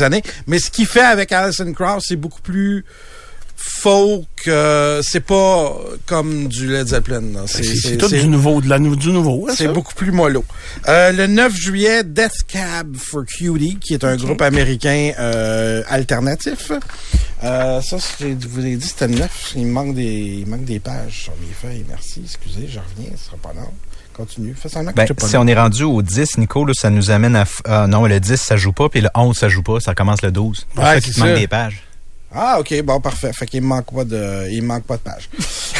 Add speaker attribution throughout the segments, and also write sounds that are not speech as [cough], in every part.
Speaker 1: Années. Mais ce qu'il fait avec Alison Krauss, c'est beaucoup plus folk. euh, c'est pas comme du Led Zeppelin.
Speaker 2: C'est tout du nouveau, de la, du nouveau. hein,
Speaker 1: C'est beaucoup plus mollo. Euh, le 9 juillet, Death Cab for Cutie, qui est un groupe américain euh, alternatif. Euh, ça, je vous ai dit, c'était le 9. Il manque des, il manque des pages sur mes feuilles. Merci, excusez, je reviens, ce sera pas long. Continue. Fais semblant que
Speaker 3: Ben,
Speaker 1: pas
Speaker 3: si on est rendu au 10, Nico, là, ça nous amène à... Ah non, le 10, ça joue pas, puis le 11, ça joue pas. Ça commence le 12. Pour
Speaker 2: Ouais,
Speaker 3: ça qu'il manque des pages.
Speaker 1: Ah, ok, bon, parfait. Fait qu'il manque pas de, il manque pas de pages.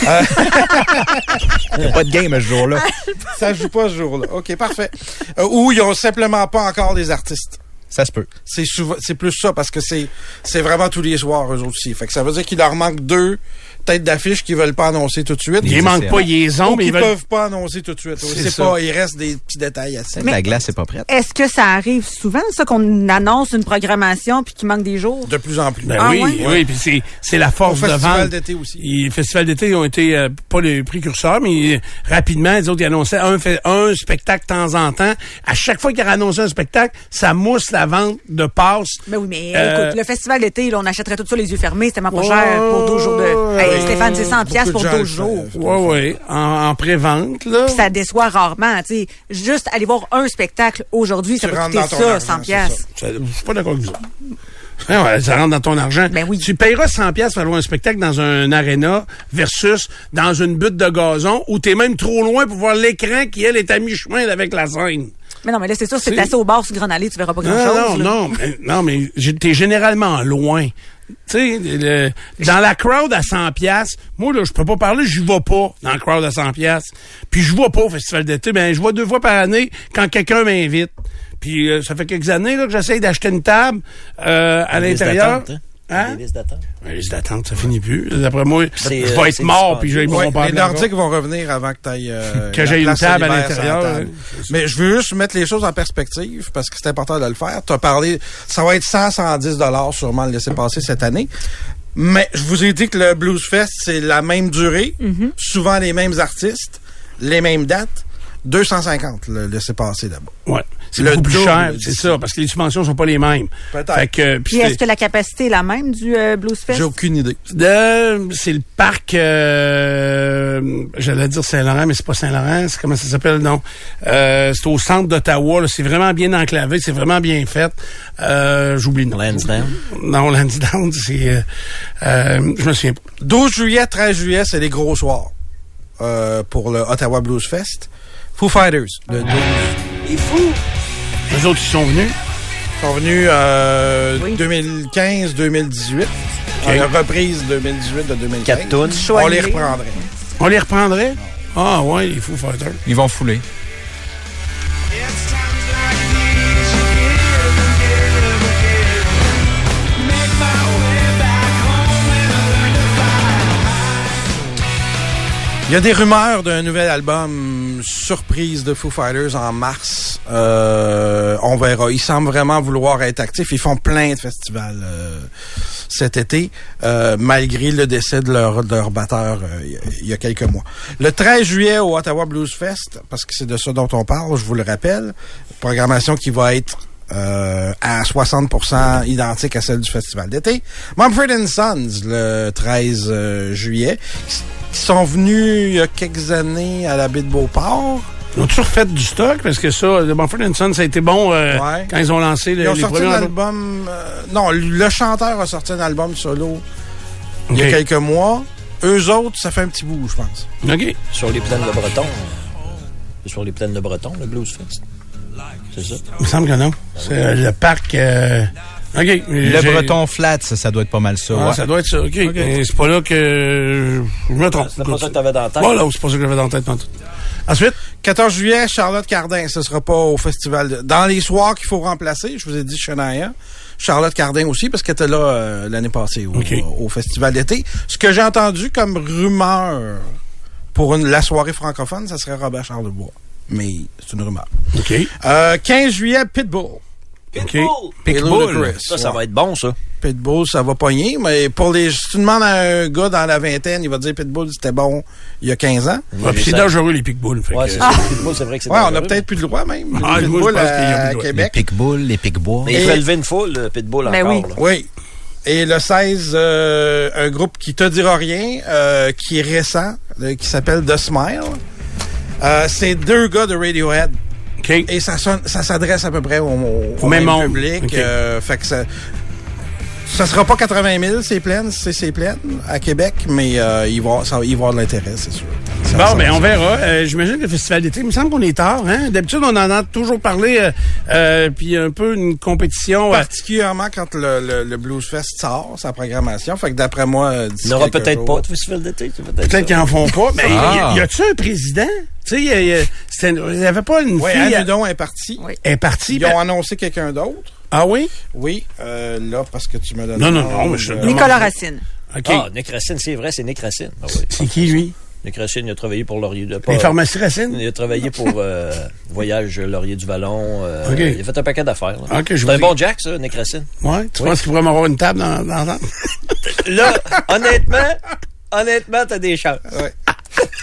Speaker 3: Il [laughs] [laughs] y a pas de game ce jour-là. [laughs]
Speaker 1: Ça joue pas ce jour-là. OK, parfait. Euh, ou ils ont simplement pas encore des artistes.
Speaker 3: Ça se peut.
Speaker 1: C'est souvent, c'est plus ça parce que c'est, c'est vraiment tous les soirs eux aussi. Fait que ça veut dire qu'il leur manque deux têtes d'affiche qu'ils veulent pas annoncer tout de suite.
Speaker 2: Il manque pas, ils les ont, mais ils veulent...
Speaker 1: peuvent pas annoncer tout de suite.
Speaker 2: C'est
Speaker 1: pas, il reste des petits détails à ça.
Speaker 3: La glace est pas prête.
Speaker 4: Est-ce que ça arrive souvent, ça, qu'on annonce une programmation puis qu'il manque des jours?
Speaker 1: De plus en plus.
Speaker 2: Ben
Speaker 4: Ah
Speaker 2: oui,
Speaker 4: ouais?
Speaker 2: oui, puis c'est, c'est la force de
Speaker 1: festival
Speaker 2: vente.
Speaker 1: d'été aussi.
Speaker 2: Les festivals d'été ils ont été euh, pas les précurseurs, mais euh, rapidement, les autres ils annonçaient un, fait- un spectacle de temps en temps. À chaque fois qu'ils annonçaient un spectacle, ça mousse la vente de passes.
Speaker 4: Ben oui, mais
Speaker 2: Euh,
Speaker 4: écoute, le festival d'été, là, on achèterait tout ça les yeux fermés, c'est tellement pas cher pour 12 jours de... Hey,
Speaker 2: ouais.
Speaker 4: Stéphane, c'est 100 piastres
Speaker 1: Beaucoup
Speaker 4: pour
Speaker 1: de gens
Speaker 4: 12
Speaker 1: le
Speaker 4: jours.
Speaker 2: Ouais, ouais, en, en pré-vente, là.
Speaker 4: Puis ça déçoit rarement, tu sais. Juste aller voir un spectacle aujourd'hui, ça
Speaker 1: Tu rentres
Speaker 4: coûter ça,
Speaker 1: argent,
Speaker 4: 100
Speaker 1: c'est
Speaker 4: piastres.
Speaker 2: Ça- Je suis pas d'accord avec ça. Ouais, ça rentre dans ton argent.
Speaker 4: Ben oui.
Speaker 2: Tu payeras 100 pièces pour aller voir un spectacle dans un aréna versus dans une butte de gazon où t'es même trop loin pour voir l'écran qui, elle, est à mi-chemin avec la scène.
Speaker 4: Mais non, mais là, c'est sûr,
Speaker 2: C'est-
Speaker 4: assis au bar sur Grand Allée, tu verras pas
Speaker 2: Non,
Speaker 4: grand-chose.
Speaker 2: non,
Speaker 4: là.
Speaker 2: non, mais, non, mais t'es généralement loin. Tu sais, le- dans la crowd à 100 pièces, moi, là, je peux pas parler, je vais pas dans la crowd à 100 pièces. Puis je vois pas au festival d'été, ben, je vois deux fois par année quand quelqu'un m'invite. Puis euh, ça fait quelques années là, que j'essaye d'acheter une table euh, à l'intérieur.
Speaker 5: Hein? Des listes d'attente.
Speaker 2: La liste d'attente, ça finit plus. D'après moi, je
Speaker 5: C'est,
Speaker 2: vais
Speaker 5: euh,
Speaker 2: être mort, puis j'ai
Speaker 1: Ouais,
Speaker 2: mon père.
Speaker 1: les Nordiques vont revenir avant que tu ailles. [laughs]
Speaker 2: Que j'aie une table à l'intérieur, ouais.
Speaker 1: Mais je veux juste mettre les choses en perspective parce que c'est important de le faire. Tu as parlé, ça va être 100, 110 dollars sûrement le laisser passer cette année. Mais je vous ai dit que le Blues Fest, c'est la même durée, souvent les mêmes artistes, les mêmes dates. 250 le laisser passer là-bas.
Speaker 2: Ouais. C'est
Speaker 1: Le
Speaker 2: beaucoup plus cher, c'est ça, parce que les subventions sont pas les mêmes.
Speaker 1: Peut-être.
Speaker 2: Fait que, puis
Speaker 4: est-ce que la capacité est la même du euh, Blues Fest?
Speaker 1: J'ai aucune idée.
Speaker 2: C'est le parc, euh, j'allais dire Saint-Laurent, mais c'est pas Saint-Laurent, c'est comment ça s'appelle, non. Euh, c'est au centre d'Ottawa, là, c'est vraiment bien enclavé, c'est vraiment bien fait. Euh, j'oublie le nom.
Speaker 5: Lansdowne?
Speaker 2: Non, Lansdowne, [laughs] c'est, euh, euh, je me souviens pas.
Speaker 1: 12 juillet, 13 juillet, c'est les gros soirs euh, pour le Ottawa Blues Fest. Foo Fighters, le 12.
Speaker 5: Il est fou.
Speaker 2: Les autres, ils sont venus?
Speaker 1: Ils sont venus euh,
Speaker 4: Oui.
Speaker 1: 2015-2018.
Speaker 2: Ok.
Speaker 1: En reprise 2018 de 2015.
Speaker 5: Quatre tonnes.
Speaker 4: Choix
Speaker 1: On les reprendrait.
Speaker 2: On les reprendrait? Ah, ouais, il faut faire
Speaker 3: Ils vont fouler.
Speaker 1: Il y a des rumeurs d'un nouvel album surprise de Foo Fighters en mars. Euh, on verra. Ils semblent vraiment vouloir être actifs. Ils font plein de festivals euh, cet été, euh, malgré le décès de leur, de leur batteur euh, il y a- quelques mois. Le 13 juillet au Ottawa Blues Fest, parce que c'est de ça dont on parle, je vous le rappelle, programmation qui va être euh, à 60% identique à celle du festival d'été. Mumford Sons, le 13 euh, juillet, qui sont venus il y a quelques années à la baie de Beauport.
Speaker 2: Ils ont toujours fait du stock? Parce que ça, le Mumford Son, ça a été bon euh,
Speaker 1: Ouais.
Speaker 2: quand ils ont lancé les,
Speaker 1: Ils ont
Speaker 2: les
Speaker 1: sorti
Speaker 2: premiers
Speaker 1: un album... euh, non, le chanteur a sorti un album solo il y a quelques mois. Eux autres, ça fait un petit bout, je pense.
Speaker 2: OK.
Speaker 5: Sur les plaines de Breton. Sur les plaines de Breton, le Blues Fest. C'est ça?
Speaker 2: Il me semble que non. C'est euh, le parc... euh, OK.
Speaker 3: Le breton flat, ça, ça doit être pas mal ça.
Speaker 2: Ah,
Speaker 3: ouais.
Speaker 2: Ça doit être ça, OK. Mais C'est pas là que je me trompe.
Speaker 5: C'est pas ça que t'avais dans la tête.
Speaker 2: Voilà, c'est pas ça que j'avais dans la tête. Ensuite,
Speaker 1: 14 juillet, Charlotte Cardin. Ce sera pas au festival. de- Dans les soirs qu'il faut remplacer, je vous ai dit Shania. Charlotte Cardin aussi, parce qu'elle était là euh, l'année passée au, festival d'été. Ce que j'ai entendu comme rumeur pour une, la soirée francophone, ça serait Robert Charlebois. Mais c'est une rumeur.
Speaker 2: OK.
Speaker 1: Euh, 15 juillet, Pitbull.
Speaker 2: OK.
Speaker 1: Et
Speaker 2: Pitbull.
Speaker 5: Ça, ça
Speaker 1: Ouais.
Speaker 5: va être bon, ça.
Speaker 1: Pitbull, ça va pogner, mais pour les, si tu demandes à un gars dans la vingtaine, il va dire Pitbull, c'était bon il y a 15 ans.
Speaker 2: Ah, puis c'est dangereux, les pitbulls. fait
Speaker 5: Ouais,
Speaker 2: que-
Speaker 5: c'est ça. Pitbull, c'est vrai que c'est
Speaker 1: Ouais, on a
Speaker 5: dangereux.
Speaker 1: peut-être plus le droit même.
Speaker 2: Ah,
Speaker 1: Pitbull
Speaker 2: a plus
Speaker 1: à.
Speaker 3: Les
Speaker 1: Québec.
Speaker 3: les pic-bois.
Speaker 5: Mais il
Speaker 1: Et-
Speaker 5: peut lever une foule, le Pitbull,
Speaker 4: Ben
Speaker 5: encore.
Speaker 4: oui.
Speaker 5: là.
Speaker 1: Oui. Et le 16, euh, un groupe qui te dira rien, euh, qui est récent, euh, qui s'appelle The Smile. Euh, c'est deux gars de Radiohead. Et ça sonne, ça s'adresse à peu près au, au-
Speaker 2: même
Speaker 1: public.
Speaker 2: OK.
Speaker 1: euh, fait que ça, ça sera pas 80 000, c'est plein, c'est plein à Québec, mais euh, il va y avoir de l'intérêt, c'est sûr. Ça-
Speaker 2: Bon,
Speaker 1: ça-
Speaker 2: ben on verra. Euh, J'imagine que le festival d'été, il me semble qu'on est tard. Hein? D'habitude, on en a toujours parlé, euh, euh, puis un peu une compétition. euh,
Speaker 1: Particulièrement quand le, le, le Blues Fest sort, sa programmation. Fait que d'après moi, euh,
Speaker 5: Il n'y aura peut-être pas de festival d'été. peut-être
Speaker 2: qu'ils en font pas. Mais
Speaker 3: Ah.
Speaker 2: y, y a-tu un président? Tu sais, il y a- il y a- c'était une- il y avait pas une
Speaker 1: Oui,
Speaker 2: fille...
Speaker 1: Anne Hudon est partie.
Speaker 4: Oui.
Speaker 2: Est partie.
Speaker 1: Ils ont
Speaker 2: ben-
Speaker 1: annoncé quelqu'un d'autre.
Speaker 2: Ah oui?
Speaker 1: Oui, euh, là, parce que tu me donnes...
Speaker 2: Non, non, non, mais je-
Speaker 4: Nicolas Racine.
Speaker 2: OK.
Speaker 5: Ah, Nick Racine, c'est vrai, c'est Nick Racine. Ah oui.
Speaker 2: C'est qui, lui?
Speaker 5: Racine, il a travaillé pour Laurier de
Speaker 2: Les pharmacies Racine?
Speaker 5: Il a travaillé pour euh, Voyage Laurier du Vallon. euh,
Speaker 2: OK.
Speaker 5: Il a fait un paquet d'affaires. là.
Speaker 2: OK, je
Speaker 5: c'est un bon Jack, ça, Nick Racine.
Speaker 2: Ouais. Tu
Speaker 5: Oui.
Speaker 2: penses qu'il pourrait m'avoir une table dans, dans, dans-
Speaker 5: Là, honnêtement, honnêtement, t'as des chances.
Speaker 1: ouais.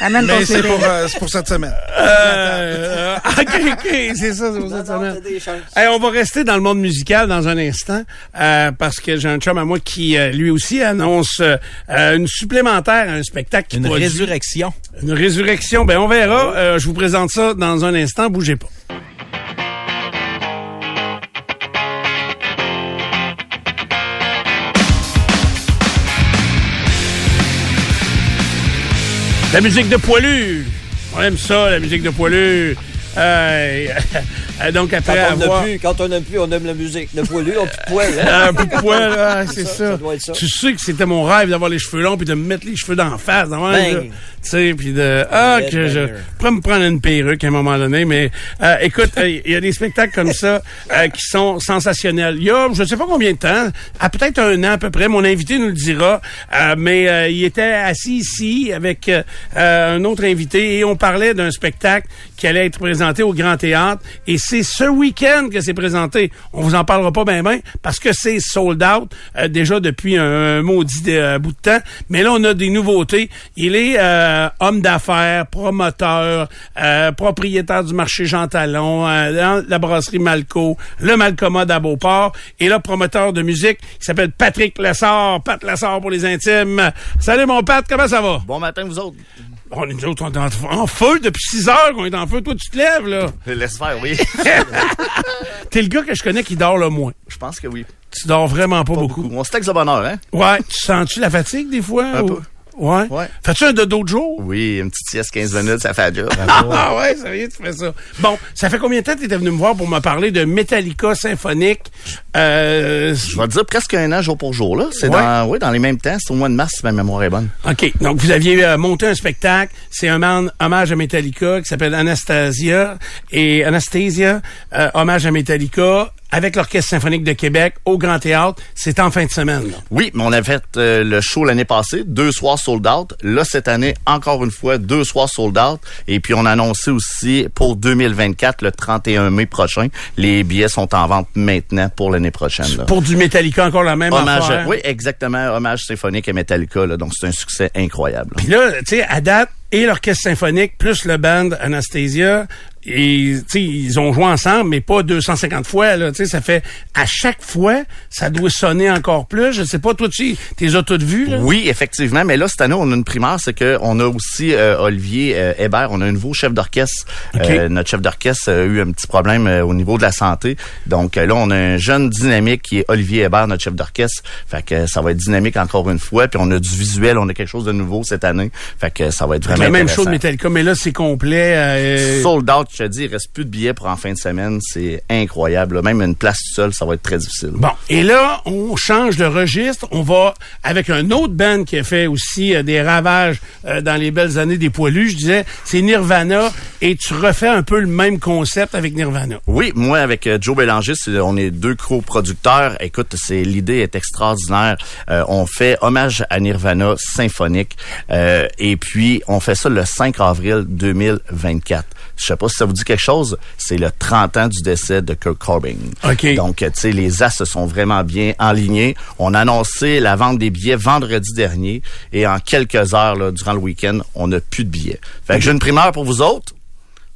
Speaker 4: Amène
Speaker 1: Mais c'est pour, euh, c'est pour cette semaine.
Speaker 2: Euh, OK, OK, [laughs] c'est ça, c'est pour cette
Speaker 5: Non,
Speaker 2: semaine. Hey, on va rester dans le monde musical dans un instant euh, parce que j'ai un chum à moi qui euh, lui aussi annonce euh, euh, une supplémentaire à un spectacle qui
Speaker 3: Une
Speaker 2: produit.
Speaker 3: résurrection.
Speaker 2: Une résurrection. Ben on verra. Euh, je vous présente ça dans un instant. Bougez pas. La musique de poilu. On aime ça, la musique de poilu. [laughs] Euh, donc
Speaker 5: Quand
Speaker 2: après
Speaker 5: on n'a
Speaker 2: avoir...
Speaker 5: plus, quand on n'aime plus, on aime la musique. Le poilu, on de poil. hein? [laughs]
Speaker 2: Un peu de poil, là, [laughs] c'est
Speaker 5: ça.
Speaker 2: Tu sais que c'était mon rêve d'avoir les cheveux longs puis de me mettre les cheveux d'en face. Tu sais, puis de... Ah, que je pourrais me prendre une perruque à un moment donné, mais euh, écoute, euh, il y a des spectacles comme ça euh, qui sont sensationnels. Il y a, je sais pas combien de temps, à peut-être un an à peu près, mon invité nous le dira, euh, mais euh, il était assis ici avec euh, euh, un autre invité et on parlait d'un spectacle qui allait être présenté au Grand Théâtre et c'est ce week-end que c'est présenté. On vous en parlera pas bien ben parce que c'est sold out euh, déjà depuis un, un maudit euh, bout de temps, mais là on a des nouveautés. Il est euh, homme d'affaires, promoteur, propriétaire du marché Jean Talon, la brasserie Malco, le Malcommode à Beauport et là promoteur de musique qui s'appelle Patrick Lessard, Pat Lessard pour les intimes. Salut mon Pat, comment ça va?
Speaker 6: Bon matin, vous autres.
Speaker 2: On est nous autres, on est en, en feu depuis 6 heures qu'on est en feu. Toi, tu te lèves, là.
Speaker 6: Laisse faire, oui. [laughs]
Speaker 2: T'es le gars que je connais qui dort le moins.
Speaker 6: Je pense que oui.
Speaker 2: Tu dors vraiment pas,
Speaker 6: Pas
Speaker 2: beaucoup.
Speaker 6: beaucoup. On se de bonheur, hein?
Speaker 2: Ouais. Tu sens-tu la fatigue des fois?
Speaker 6: Un
Speaker 2: ou-
Speaker 6: peu.
Speaker 2: Ouais.
Speaker 6: Ouais.
Speaker 2: Fais-tu un dodo de jour?
Speaker 6: Oui, une petite sieste 15 minutes, ça fait déjà. [laughs]
Speaker 2: Ah ouais, ça y est, tu fais ça. Bon, ça fait combien de temps que tu étais venu me voir pour me parler de Metallica symphonique? Euh,
Speaker 6: Je vais te dire presque un an jour pour jour, là. C'est
Speaker 2: Ouais.
Speaker 6: dans, oui, dans les mêmes temps. C'est au mois de mars, si ma mémoire est bonne.
Speaker 2: OK. Donc, vous aviez euh, monté un spectacle. C'est un man- hommage à Metallica qui s'appelle Anastasia. Et Anastasia, euh, hommage à Metallica avec l'Orchestre symphonique de Québec au Grand Théâtre. C'est en fin de semaine. là.
Speaker 6: Oui, mais on a fait euh, le show l'année passée, deux soirs sold out. Là, cette année, encore une fois, deux soirs sold out. Et puis, on a annoncé aussi pour 2024, le 31 mai prochain, les billets sont en vente maintenant pour l'année prochaine. là.
Speaker 2: Pour du Metallica, encore la même
Speaker 6: Hommage,
Speaker 2: affaire.
Speaker 6: oui, exactement, hommage symphonique à Metallica. Là, donc, c'est un succès incroyable.
Speaker 2: Puis là, tu sais, à date, et l'orchestre symphonique plus le band Anastasia, et tu sais, ils ont joué ensemble, mais pas 250 fois. Là, tu sais, ça fait à chaque fois, ça doit sonner encore plus. Je sais pas, toi, tu t'es as toutes vues là?
Speaker 6: Oui, effectivement, mais là cette année on a une primaire, c'est que on a aussi euh, Olivier euh, Hébert, on a un nouveau chef d'orchestre. Euh, notre chef d'orchestre a eu un petit problème euh, au niveau de la santé, donc euh, là on a un jeune dynamique qui est Olivier Hébert, notre chef d'orchestre. Fait que ça va être dynamique encore une fois, puis on a du visuel, on a quelque chose de nouveau cette année. Fait que ça va être vraiment
Speaker 2: La même chose de Metallica, mais là, c'est complet. euh,
Speaker 6: Sold out Je te dis, il reste plus de billets pour en fin de semaine. C'est incroyable. Même une place seule, ça va être très difficile.
Speaker 2: Bon, et là, on change de registre. On va avec un autre band qui a fait aussi euh, des ravages euh, dans les belles années des poilus. Je disais, c'est Nirvana, et tu refais un peu le même concept avec Nirvana.
Speaker 6: Oui, moi avec euh, Joe Bélanger, on est deux coproducteurs. Écoute, c'est l'idée est extraordinaire. On fait hommage à Nirvana symphonique et puis on fait ça le 5 avril 2024. Je sais pas si ça vous dit quelque chose, c'est le 30 ans du décès de Kurt Cobain.
Speaker 2: OK.
Speaker 6: Donc, tu sais, les as se sont vraiment bien enlignés. On a annoncé la vente des billets vendredi dernier et en quelques heures, là, durant le week-end, on n'a plus de billets. Fait que j'ai une primeur pour vous autres.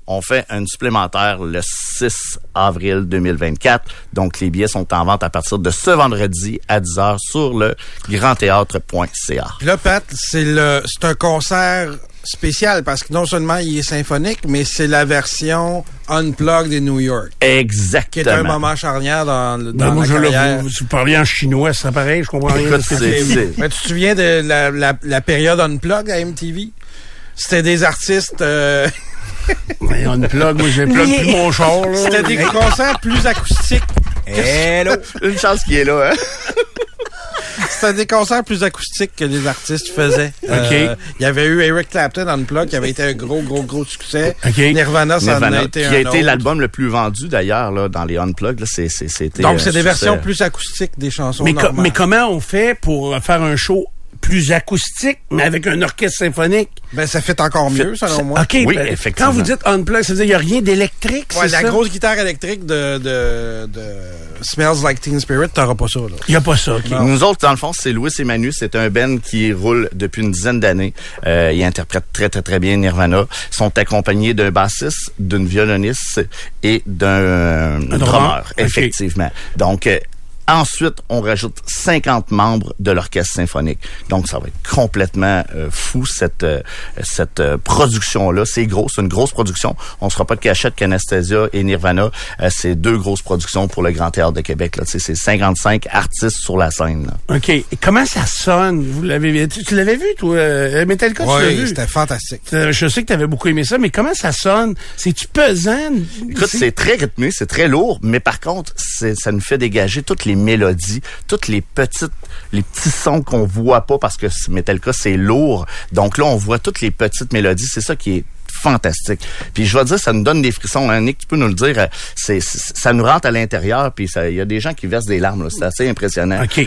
Speaker 6: On fait une supplémentaire le 6 avril 2024. Donc, les billets sont en vente à partir de ce vendredi à 10h sur le grandthéâtre.ca.
Speaker 1: Là, Pat, c'est le, c'est un concert spécial parce que non seulement il est symphonique, mais c'est la version unplugged de New York, qui est un
Speaker 6: Exactement.
Speaker 1: moment charnière dans, le- dans
Speaker 2: Ben, moi,
Speaker 1: la
Speaker 2: je,
Speaker 1: carrière.
Speaker 2: vous, vous parliez en chinois, c'est pareil, je comprends rien.
Speaker 6: Écoute,
Speaker 1: Mais tu te souviens de la, la, la période unplugged à MTV? C'était des artistes, euh, [laughs]
Speaker 2: Mais on plug, moi, j'ai plug plus mon char, là.
Speaker 1: c'était des concerts plus acoustiques.
Speaker 3: Hello!
Speaker 6: Une chance qu'il est là, hein?
Speaker 1: C'était des concerts plus acoustiques que les artistes faisaient. Euh, Il y avait eu Eric Clapton Unplugged qui avait été un gros, gros, gros succès.
Speaker 2: OK.
Speaker 1: Nirvana, ça en a été
Speaker 6: qui
Speaker 1: un
Speaker 6: a été l'album le plus vendu d'ailleurs là, dans les Unplugged. Là, c'est, c'est, c'était,
Speaker 1: Donc,
Speaker 6: euh,
Speaker 1: c'est des
Speaker 6: succès.
Speaker 1: versions plus acoustiques des chansons
Speaker 2: Mais, co-
Speaker 1: normales.
Speaker 2: mais comment on fait pour faire un show plus acoustique, mais avec un orchestre symphonique?
Speaker 1: Ben, ça fait encore mieux, selon moi.
Speaker 2: OK,
Speaker 6: Oui,
Speaker 2: ben,
Speaker 6: effectivement.
Speaker 2: quand vous dites unplug, ça veut dire qu'il n'y a rien d'électrique,
Speaker 1: Ouais,
Speaker 2: c'est
Speaker 1: la
Speaker 2: ça?
Speaker 1: grosse guitare électrique de, de, de Smells Like Teen Spirit, t'auras pas ça, là.
Speaker 2: Il n'y a pas ça, OK.
Speaker 6: Nous autres, dans le fond, c'est Louis et Manu. C'est un band qui roule depuis une dizaine d'années. Euh, ils interprètent très, très, très bien Nirvana. Ils sont accompagnés d'un bassiste, d'une violoniste et d'un
Speaker 2: drummer.
Speaker 6: effectivement. Donc, euh, Ensuite, on rajoute 50 membres de l'orchestre symphonique. Donc, ça va être complètement euh, fou, cette euh, cette euh, production-là. C'est gros, c'est une grosse production. On ne sera pas de cachette qu'Anastasia et Nirvana. Euh, c'est deux grosses productions pour le Grand Théâtre de Québec. Là. Tu sais, C'est 55 artistes sur la scène. là.
Speaker 2: OK. Et comment ça sonne? Vous l'avez vu? Tu, tu l'avais vu, toi? Euh, Metallica, tu l'as
Speaker 1: Oui,
Speaker 2: vu?
Speaker 1: c'était fantastique.
Speaker 2: Euh, Je sais que tu avais beaucoup aimé ça, mais comment ça sonne? C'est-tu pesant?
Speaker 6: Écoute, c'est très rythmé, c'est très lourd, mais par contre, ça nous fait dégager toutes les mélodies, toutes les petites, les petits sons qu'on voit pas parce que Metallica, c'est lourd. Donc là, on voit toutes les petites mélodies. C'est ça qui est fantastique. Puis je vais dire, ça nous donne des frissons. Hein. Nick, tu peux nous le dire. euh, C'est, ça nous rentre à l'intérieur. Puis il y a des gens qui versent des larmes. là. C'est assez impressionnant.
Speaker 2: OK.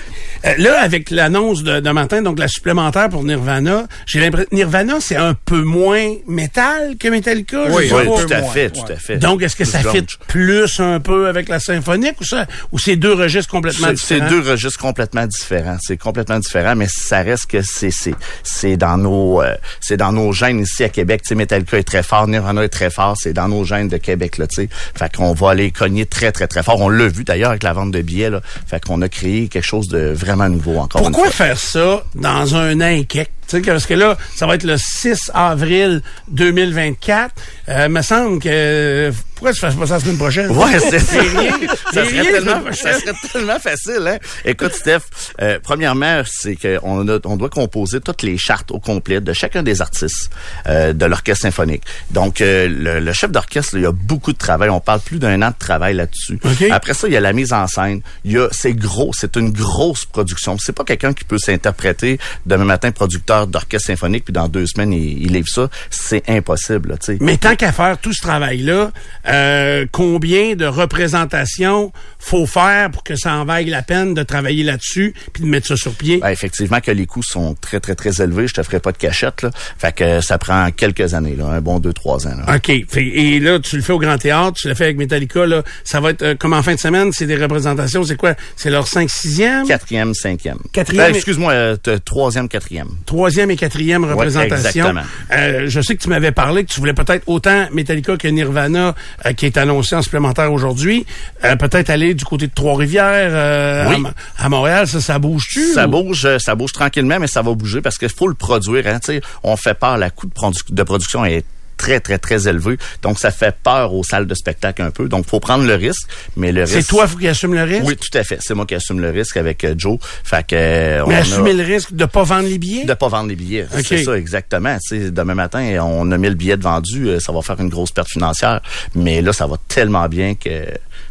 Speaker 2: Euh, là, avec l'annonce de, de matin, donc la supplémentaire pour Nirvana, j'ai l'impression Nirvana, c'est un peu moins métal que Metallica.
Speaker 1: Oui,
Speaker 6: Oui, tout à fait,
Speaker 1: ouais.
Speaker 6: tout à fait.
Speaker 2: Donc, est-ce que ça fit plus un peu avec la symphonique ou ça, ou c'est deux registres complètement
Speaker 6: C'est- C'est
Speaker 2: différents?
Speaker 6: deux registres complètement différents. C'est complètement différent, mais ça reste que c'est c'est c'est dans nos euh, c'est dans nos gènes ici à Québec. Tu sais, Metallica est très fort, Nirvana est très fort. C'est dans nos gènes de Québec là. Tu sais, fait qu'on va aller cogner très très très fort. On l'a vu d'ailleurs avec la vente de billets là. Fait qu'on a créé quelque chose de vraiment nouveau encore.
Speaker 2: Pourquoi faire ça dans un an et quelques? Tu sais, parce que là, ça va être le 6 avril 2024. Euh, me semble que... Pourquoi tu fais pas ça la semaine prochaine?
Speaker 6: Ouais, c'est [laughs]
Speaker 2: rien.
Speaker 6: ça, serait
Speaker 2: rien,
Speaker 6: tellement, ça serait tellement facile, hein? Écoute, Steph, euh, premièrement, c'est qu'on a, on doit composer toutes les chartes au complet de chacun des artistes euh, de l'orchestre symphonique. Donc, euh, le, le chef d'orchestre, il y a beaucoup de travail. On parle plus d'un an de travail là-dessus.
Speaker 2: OK.
Speaker 6: Après ça, il y a la mise en scène. Il y a, c'est gros, c'est une grosse production. C'est pas quelqu'un qui peut s'interpréter demain matin producteur d'orchestre symphonique puis dans deux semaines il, il livre ça. C'est impossible, là, tu sais.
Speaker 2: Mais tant qu'à faire tout ce travail-là, euh, combien de représentations faut faire pour que ça en vaille la peine de travailler là-dessus puis de mettre ça sur pied?
Speaker 6: Ben, effectivement que les coûts sont très, très, très élevés. Je te ferai pas de cachette, là. Fait que ça prend quelques années, là. Un bon deux, trois ans, là.
Speaker 2: OK. Fait- et là, tu le fais au Grand Théâtre, tu le fais avec Metallica, là. Ça va être euh, comme en fin de semaine, c'est des représentations, c'est quoi? C'est leur 5 6e?
Speaker 6: Quatrième, cinquième.
Speaker 2: Quatrième et-
Speaker 6: excuse-moi, euh, troisième, quatrième.
Speaker 2: Troisième et quatrième représentation.
Speaker 6: exactement.
Speaker 2: Euh, je sais que tu m'avais parlé que tu voulais peut-être autant Metallica que Nirvana, euh, qui est annoncé en supplémentaire aujourd'hui, euh, peut-être aller du côté de Trois-Rivières euh,
Speaker 6: Oui.
Speaker 2: à, Mo- à Montréal. Ça, ça bouge-tu?
Speaker 6: Ça
Speaker 2: ou-
Speaker 6: bouge, euh, ça bouge tranquillement, mais ça va bouger parce qu'il faut le produire. Hein, on fait part, la coût de, produ- de production est très, très, très élevé. Donc, ça fait peur aux salles de spectacle un peu. Donc, faut prendre le risque, mais le risque...
Speaker 2: C'est toi qui assume le risque?
Speaker 6: Oui, tout à fait. C'est moi qui assume le risque avec euh, Joe. Fait que... euh, on
Speaker 2: Mais
Speaker 6: a-
Speaker 2: assumer le risque de pas vendre les billets?
Speaker 6: de pas vendre les billets. C'est ça, exactement. Tu sais, demain matin, on a 1000 billets de vendus, euh, ça va faire une grosse perte financière. Mais là, ça va tellement bien que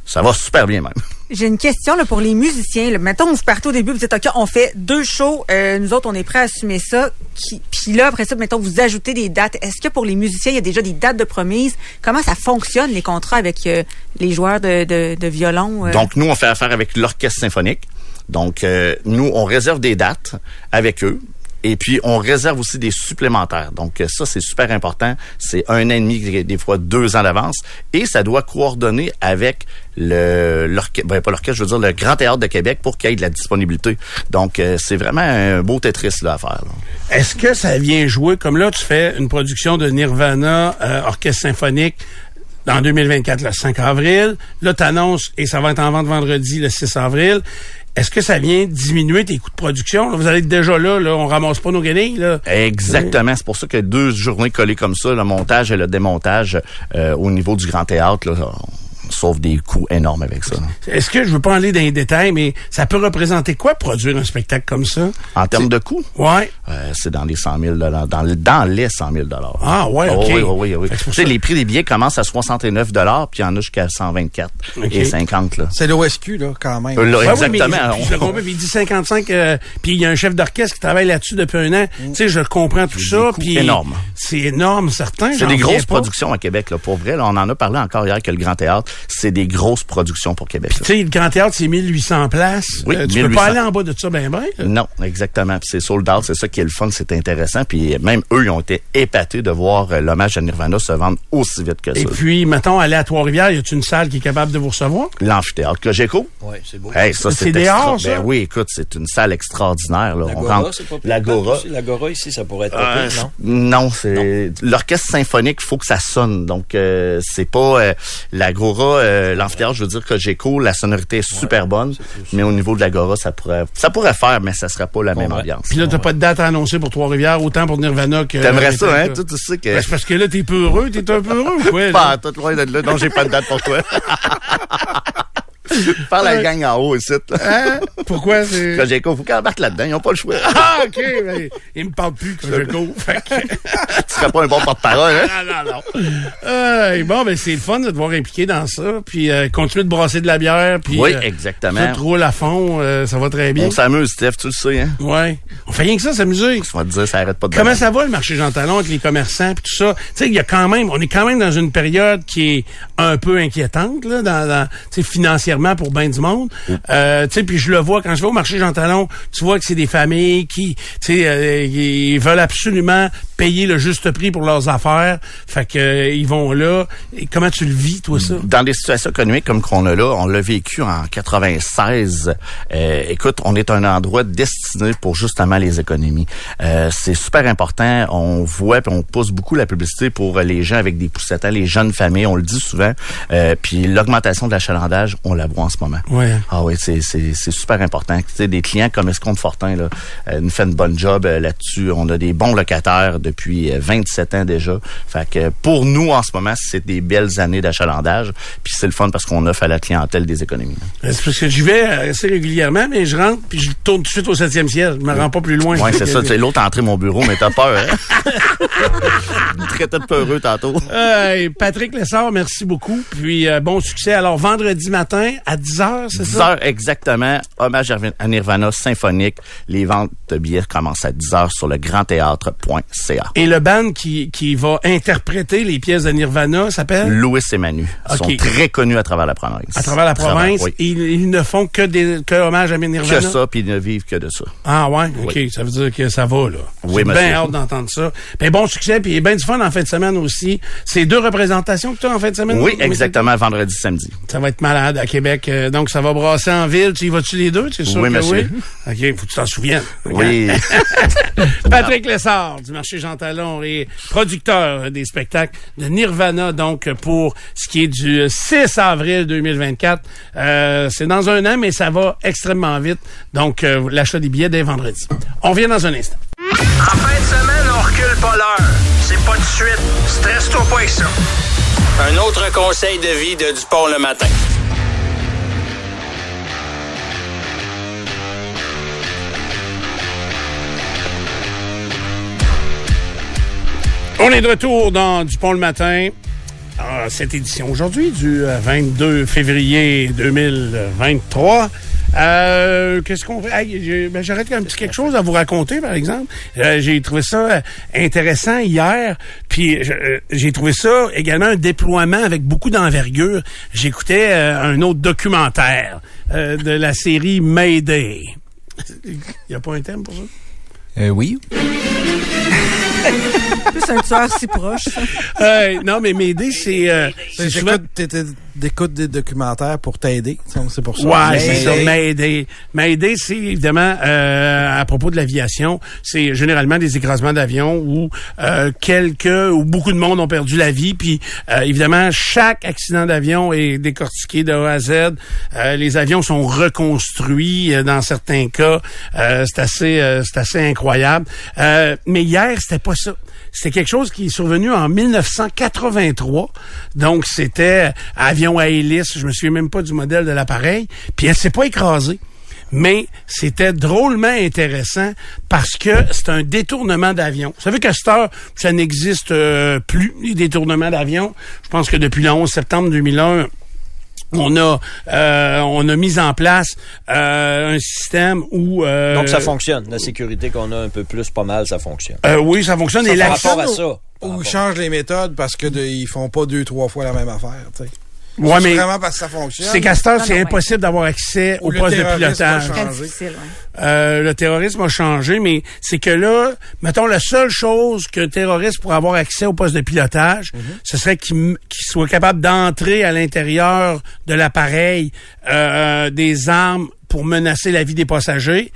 Speaker 6: ça va super bien même.
Speaker 4: J'ai une question là, pour les musiciens. Là. Mettons, vous partez au début, vous dites, OK, on fait deux shows. euh, nous autres, on est prêts à assumer ça. Puis là, après ça, mettons, vous ajoutez des dates. Est-ce que pour les musiciens, il y a déjà des dates de promise? Comment ça fonctionne, les contrats avec euh, les joueurs de, de, violon? euh?
Speaker 6: Donc, nous, on fait affaire avec l'orchestre symphonique. Donc, nous, on réserve des dates avec eux. Et puis, on réserve aussi des supplémentaires. Donc, euh, ça, c'est super important. C'est un an et demi, des fois deux ans d'avance. Et ça doit coordonner avec le ben, pas l'orchestre, je veux dire le Grand Théâtre de Québec pour qu'il y ait de la disponibilité. Donc, euh, c'est vraiment un beau Tetris là, à faire.
Speaker 2: Est-ce que ça vient jouer, comme là, tu fais une production de Nirvana, euh, Orchestre Symphonique, en 2024, le 5 avril. Là, t'annonces, et ça va être en vente vendredi, le 6 avril. Est-ce que ça vient diminuer tes coûts de production? Vous allez déjà là, là, on ramasse pas nos guenilles, là.
Speaker 6: Exactement. C'est pour ça que deux journées collées comme ça, le montage et le démontage euh, au niveau du Grand Théâtre, là, sauve des coûts énormes avec ça.
Speaker 2: Est-ce que je veux pas aller dans les détails, mais ça peut représenter quoi produire un spectacle comme ça?
Speaker 6: En termes de coûts,
Speaker 2: Ouais.
Speaker 6: euh, c'est dans les 100 000 dans, dans les 100 000
Speaker 2: Ah, ouais,
Speaker 6: Oh,
Speaker 2: OK.
Speaker 6: oui, oui, oui, oui.
Speaker 2: C'est
Speaker 6: les prix des billets commencent à 69 puis il y en a jusqu'à 124
Speaker 2: OK.
Speaker 6: et 50 là.
Speaker 1: C'est l'OSQ, là, quand même.
Speaker 6: Euh, là,
Speaker 2: Ouais, oui,
Speaker 6: exactement.
Speaker 2: mais, je le comprends, puis il dit 55, euh, puis il y a un chef d'orchestre qui travaille là-dessus depuis un an. Tu sais, je comprends tout ça.
Speaker 6: Mm. coûts
Speaker 2: puis
Speaker 6: énormes.
Speaker 2: C'est énorme, certain.
Speaker 6: C'est des grosses
Speaker 2: pas.
Speaker 6: productions à Québec, là. Pour vrai, là, on en a parlé encore hier que le Grand Théâtre, c'est des grosses productions pour Québec.
Speaker 2: Tu sais, le Grand Théâtre, c'est 1800 places.
Speaker 6: Oui,
Speaker 2: Euh, tu peux
Speaker 6: 1800.
Speaker 2: pas aller en bas de ça, ben, ben. là.
Speaker 6: Non, exactement. Puis c'est sold out, c'est ça qui est le fun, c'est intéressant. Puis même eux, ils ont été épatés de voir euh, l'hommage à Nirvana se vendre aussi vite que ça.
Speaker 2: Et puis, mettons, aller à Trois-Rivières, y a-tu une salle qui est capable de vous recevoir?
Speaker 6: L'amphithéâtre Cogeco.
Speaker 5: Oui, c'est beau.
Speaker 6: Hey, ça,
Speaker 2: C'est dehors,
Speaker 6: extra-
Speaker 2: ça?
Speaker 6: Ben oui, écoute, c'est une salle extraordinaire. Là.
Speaker 5: L'Agora,
Speaker 6: rentre-
Speaker 5: c'est pas
Speaker 6: L'Agora.
Speaker 5: L'Agora ici, ça pourrait être
Speaker 6: Euh,
Speaker 5: non?
Speaker 6: non, c'est l'orchestre symphonique, faut que ça sonne. Donc euh, c'est pas euh, l'agora, euh, l'amphithéâtre, je veux dire que j'écho, la sonorité est super bonne, mais au niveau de l'agora, ça pourrait ça pourrait faire, mais ça serait pas la même
Speaker 5: ouais.
Speaker 6: ambiance.
Speaker 2: Puis là, t'as pas de date à annoncer pour Trois-Rivières, autant pour Nirvana que...
Speaker 6: T'aimerais ça, hein? Toi, sais que
Speaker 2: Ben, c'est parce que là, t'es peu heureux, t'es un peu heureux ou quoi? là?
Speaker 6: pas tout loin de là. Non, j'ai pas de date pour toi. [laughs] [laughs] Par la gang en haut ici. Là.
Speaker 2: Hein? Pourquoi c'est...
Speaker 6: Cogeco, faut qu'elle embarque là-dedans, ils ont pas le choix.
Speaker 2: Ah, OK, ben, il me parle plus go. [laughs] Fait que-
Speaker 6: tu serais pas un bon porte-parole, hein?
Speaker 2: non, non, non. Euh, bon, ben c'est le fun de te voir impliqué dans ça, puis euh, continuer de brasser de la bière, puis
Speaker 6: Oui,
Speaker 2: euh,
Speaker 6: exactement.
Speaker 2: tout roule à fond, euh, ça va très bien.
Speaker 6: On s'amuse, Steph, tu le sais, hein?
Speaker 2: Ouais. On fait rien que ça, s'amuser.
Speaker 6: Tu te dire, ça arrête pas de
Speaker 2: Comment ça va le marché Jean Talon avec les commerçants puis tout ça? Tu sais, il y a quand même, on est quand même dans une période qui est un peu inquiétante là, dans, dans tu sais, financièrement pour bien du monde. Euh, tu sais, puis je le vois quand je vais au marché Jean Talon, tu vois que c'est des familles qui, tu sais, euh, ils veulent absolument payer le juste prix pour leurs affaires. Fait que euh, ils vont là. Et comment tu le vis toi ça?
Speaker 6: Dans des situations économiques comme qu'on a là, on l'a vécu en 96. Euh, écoute, on est un endroit destiné pour justement les économies. C'est super important. On voit puis on pousse beaucoup la publicité pour les gens avec des poussettes, hein, les jeunes familles. On le dit souvent. Puis l'augmentation de l'achalandage, on la en ce moment.
Speaker 2: Ouais.
Speaker 6: Ah oui, c'est c'est c'est super important. Tu sais, des clients comme Escompte Fortin là, euh, nous fait une bonne job euh, là-dessus. On a des bons locataires depuis euh, 27 ans déjà. Fait que pour nous en ce moment, c'est des belles années d'achalandage. Puis c'est le fun parce qu'on offre à la clientèle des économies.
Speaker 2: Euh, C'est parce que j'y vais assez régulièrement, mais je rentre puis je tourne tout de suite au septième ciel. Je me rends pas plus loin.
Speaker 6: Ouais, c'est ça. [laughs] C'est l'autre entrée mon bureau, mais t'as peur, hein? [laughs] Traitait de peureux tantôt.
Speaker 2: Patrick Lessard, merci beaucoup. Puis euh, bon succès. Alors vendredi matin à 10h, c'est
Speaker 6: 10
Speaker 2: ça?
Speaker 6: heures exactement. Hommage à Nirvana symphonique. Les ventes de billets commencent à 10 heures sur le grandthéâtre.ca.
Speaker 2: Et le band qui, qui va interpréter les pièces de Nirvana s'appelle?
Speaker 6: Louis et Manu
Speaker 2: Ok.
Speaker 6: sont très connus à travers la province.
Speaker 2: à travers la province.
Speaker 6: oui.
Speaker 2: Ils, ils ne font que des que hommage à Nirvana?
Speaker 6: Que ça, puis ils ne vivent que de ça.
Speaker 2: Ah ouais, ok, ça veut dire que ça va là.
Speaker 6: Oui,
Speaker 2: J'ai
Speaker 6: monsieur.
Speaker 2: bien hâte d'entendre ça. Ben bon succès, puis bien du fun en fin de semaine aussi. C'est deux représentations que tu as en fin de semaine.
Speaker 6: Oui, exactement, vendredi, samedi.
Speaker 2: Ça va être malade à Québec, euh, donc ça va brasser en ville. Tu y vas-tu les deux, c'est sûr
Speaker 6: Oui,
Speaker 2: que
Speaker 6: monsieur.
Speaker 2: oui. Ok, faut que tu t'en souviennes.
Speaker 6: Oui. [laughs]
Speaker 2: Patrick Lessard du marché Jean Talon et producteur des spectacles de Nirvana, donc pour ce qui est du 6 avril 2024. Euh, c'est dans un an, mais ça va extrêmement vite. Donc, euh, l'achat des billets dès vendredi. On vient dans un instant.
Speaker 7: En fin de semaine, on recule pas l'heure. C'est pas de suite. Stresse-toi pas avec ça.
Speaker 8: Un autre conseil de vie de Dupont le matin.
Speaker 2: On est de retour dans Dupont le matin. Ah, cette édition aujourd'hui du euh, 22 février 2023. Euh, Qu'est-ce qu'on fait? Hey, ben, J'aurais un petit quelque chose à vous raconter, par exemple. Euh, j'ai trouvé ça euh, intéressant hier. Puis euh, j'ai trouvé ça également un déploiement avec beaucoup d'envergure. J'écoutais euh, un autre documentaire euh, de la série Mayday. [laughs] Il n'y a pas un thème pour ça?
Speaker 3: Euh, oui. [laughs]
Speaker 4: Plus un tueur si proche.
Speaker 2: Euh, non, mais Mayday, c'est... euh, c'est souvent-
Speaker 1: T'écoutes des documentaires pour t'aider. C'est pour ça.
Speaker 2: Ouais, c'est ça. Mayday. Mayday, c'est évidemment euh, à propos de l'aviation. C'est généralement des écrasements d'avions où euh, quelques ou beaucoup de monde ont perdu la vie. Puis euh, évidemment, chaque accident d'avion est décortiqué de A à Z. Euh, les avions sont reconstruits euh, dans certains cas. Euh, c'est assez, euh, c'est assez incroyable. Euh, mais hier, c'était pas ça. C'était quelque chose qui est survenu en 1983. Donc, c'était avion à hélice. Je me souviens même pas du modèle de l'appareil. Puis elle s'est pas écrasée. Mais c'était drôlement intéressant parce que c'est un détournement d'avion. Vous savez qu'à cette heure, ça n'existe euh, plus, les détournements d'avion. Je pense que depuis le 11 septembre 2001, on a euh, on a mis en place euh, un système où euh,
Speaker 5: Donc, ça fonctionne. La sécurité qu'on a un peu plus, pas mal, ça fonctionne.
Speaker 2: euh, oui, ça fonctionne.
Speaker 5: Ça,
Speaker 2: Et
Speaker 5: par
Speaker 2: l'action-
Speaker 5: rapport à ça.
Speaker 1: Ou
Speaker 5: rapport-
Speaker 1: ils changent les méthodes parce que de- ils font pas deux, trois fois la même affaire. tu sais.
Speaker 2: Ouais,
Speaker 1: C'est
Speaker 2: mais
Speaker 1: vraiment parce que ça fonctionne.
Speaker 2: c'est qu'à c'est
Speaker 4: ouais.
Speaker 2: impossible d'avoir accès
Speaker 1: Ou
Speaker 2: au
Speaker 1: le
Speaker 2: poste de
Speaker 1: terrorisme
Speaker 2: pilotage.
Speaker 4: ouais.
Speaker 2: Euh, le terrorisme a changé, mais c'est que là, mettons, la seule chose qu'un terroriste pourrait avoir accès au poste de pilotage,
Speaker 1: Mhm.
Speaker 2: ce serait qu'il soit capable d'entrer à l'intérieur de l'appareil euh, des armes pour menacer la vie des passagers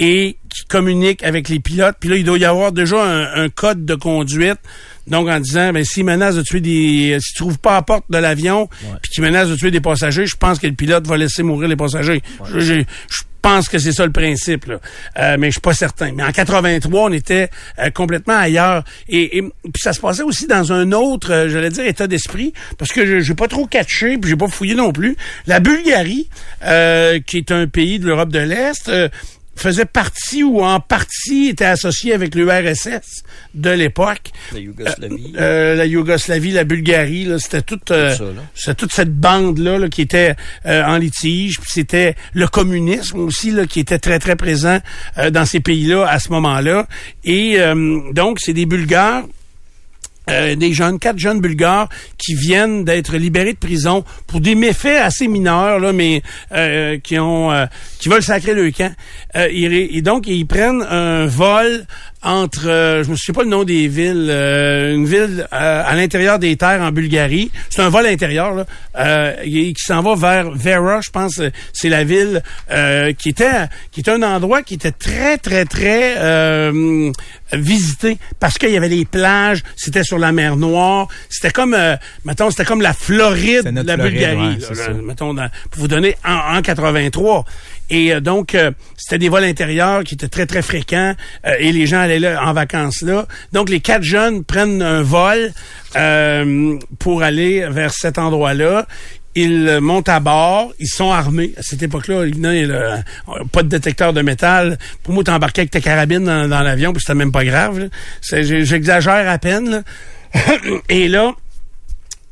Speaker 2: et qui communique avec les pilotes. Puis là, il doit y avoir déjà un, un code de conduite. Donc, en disant, ben, s'il menace de tuer des... Si tu trouves pas la porte de l'avion, puis qu'il menace de tuer des passagers, je pense que le pilote va laisser mourir les passagers. Je- je- je pense que c'est ça le principe, là. Euh, mais je suis pas certain. Mais en 83, on était euh, complètement ailleurs. Et, et puis ça se passait aussi dans un autre, euh, j'allais dire, état d'esprit, parce que je j'ai pas trop catché, puis j'ai pas fouillé non plus. La Bulgarie, euh, qui est un pays de l'Europe de l'Est, euh, faisait partie ou en partie était associé avec l'URSS de l'époque.
Speaker 5: La Yougoslavie.
Speaker 2: Euh, la Yougoslavie, la Bulgarie, là, c'était toute, euh, toute cette bande-là là, qui était euh, en litige. Puis c'était le communisme aussi là, qui était très, très présent euh, dans ces pays-là à ce moment-là. Et euh, donc, c'est des Bulgares euh, des jeunes, quatre jeunes bulgares qui viennent d'être libérés de prison pour des méfaits assez mineurs, là, mais euh, qui ont euh, qui veulent sacrer le camp. Euh, et donc ils prennent un vol entre, euh, je me souviens pas le nom des villes, euh, une ville euh, à l'intérieur des terres en Bulgarie. C'est un vol intérieur là, euh, qui s'en va vers Vera, je pense, euh, c'est la ville euh, qui était qui était un endroit qui était très très très euh, visité parce qu'il y avait les plages, c'était sur la mer Noire, c'était comme, euh, mettons, c'était comme la Floride de la
Speaker 3: Floride,
Speaker 2: Bulgarie,
Speaker 3: ouais,
Speaker 2: là, là, mettons, dans- pour vous donner en, en 83. Et euh, donc, euh, c'était des vols intérieurs qui étaient très, très fréquents euh, et les gens allaient là en vacances là. Donc, les quatre jeunes prennent un vol euh, pour aller vers cet endroit-là. Ils euh, montent à bord, ils sont armés. À cette époque-là, il le- pas de détecteur de métal. Pour moi, t'embarquais avec ta carabine dans, l'avion, puis c'était même pas grave. J'exagère à peine. là. [coughs] Et là,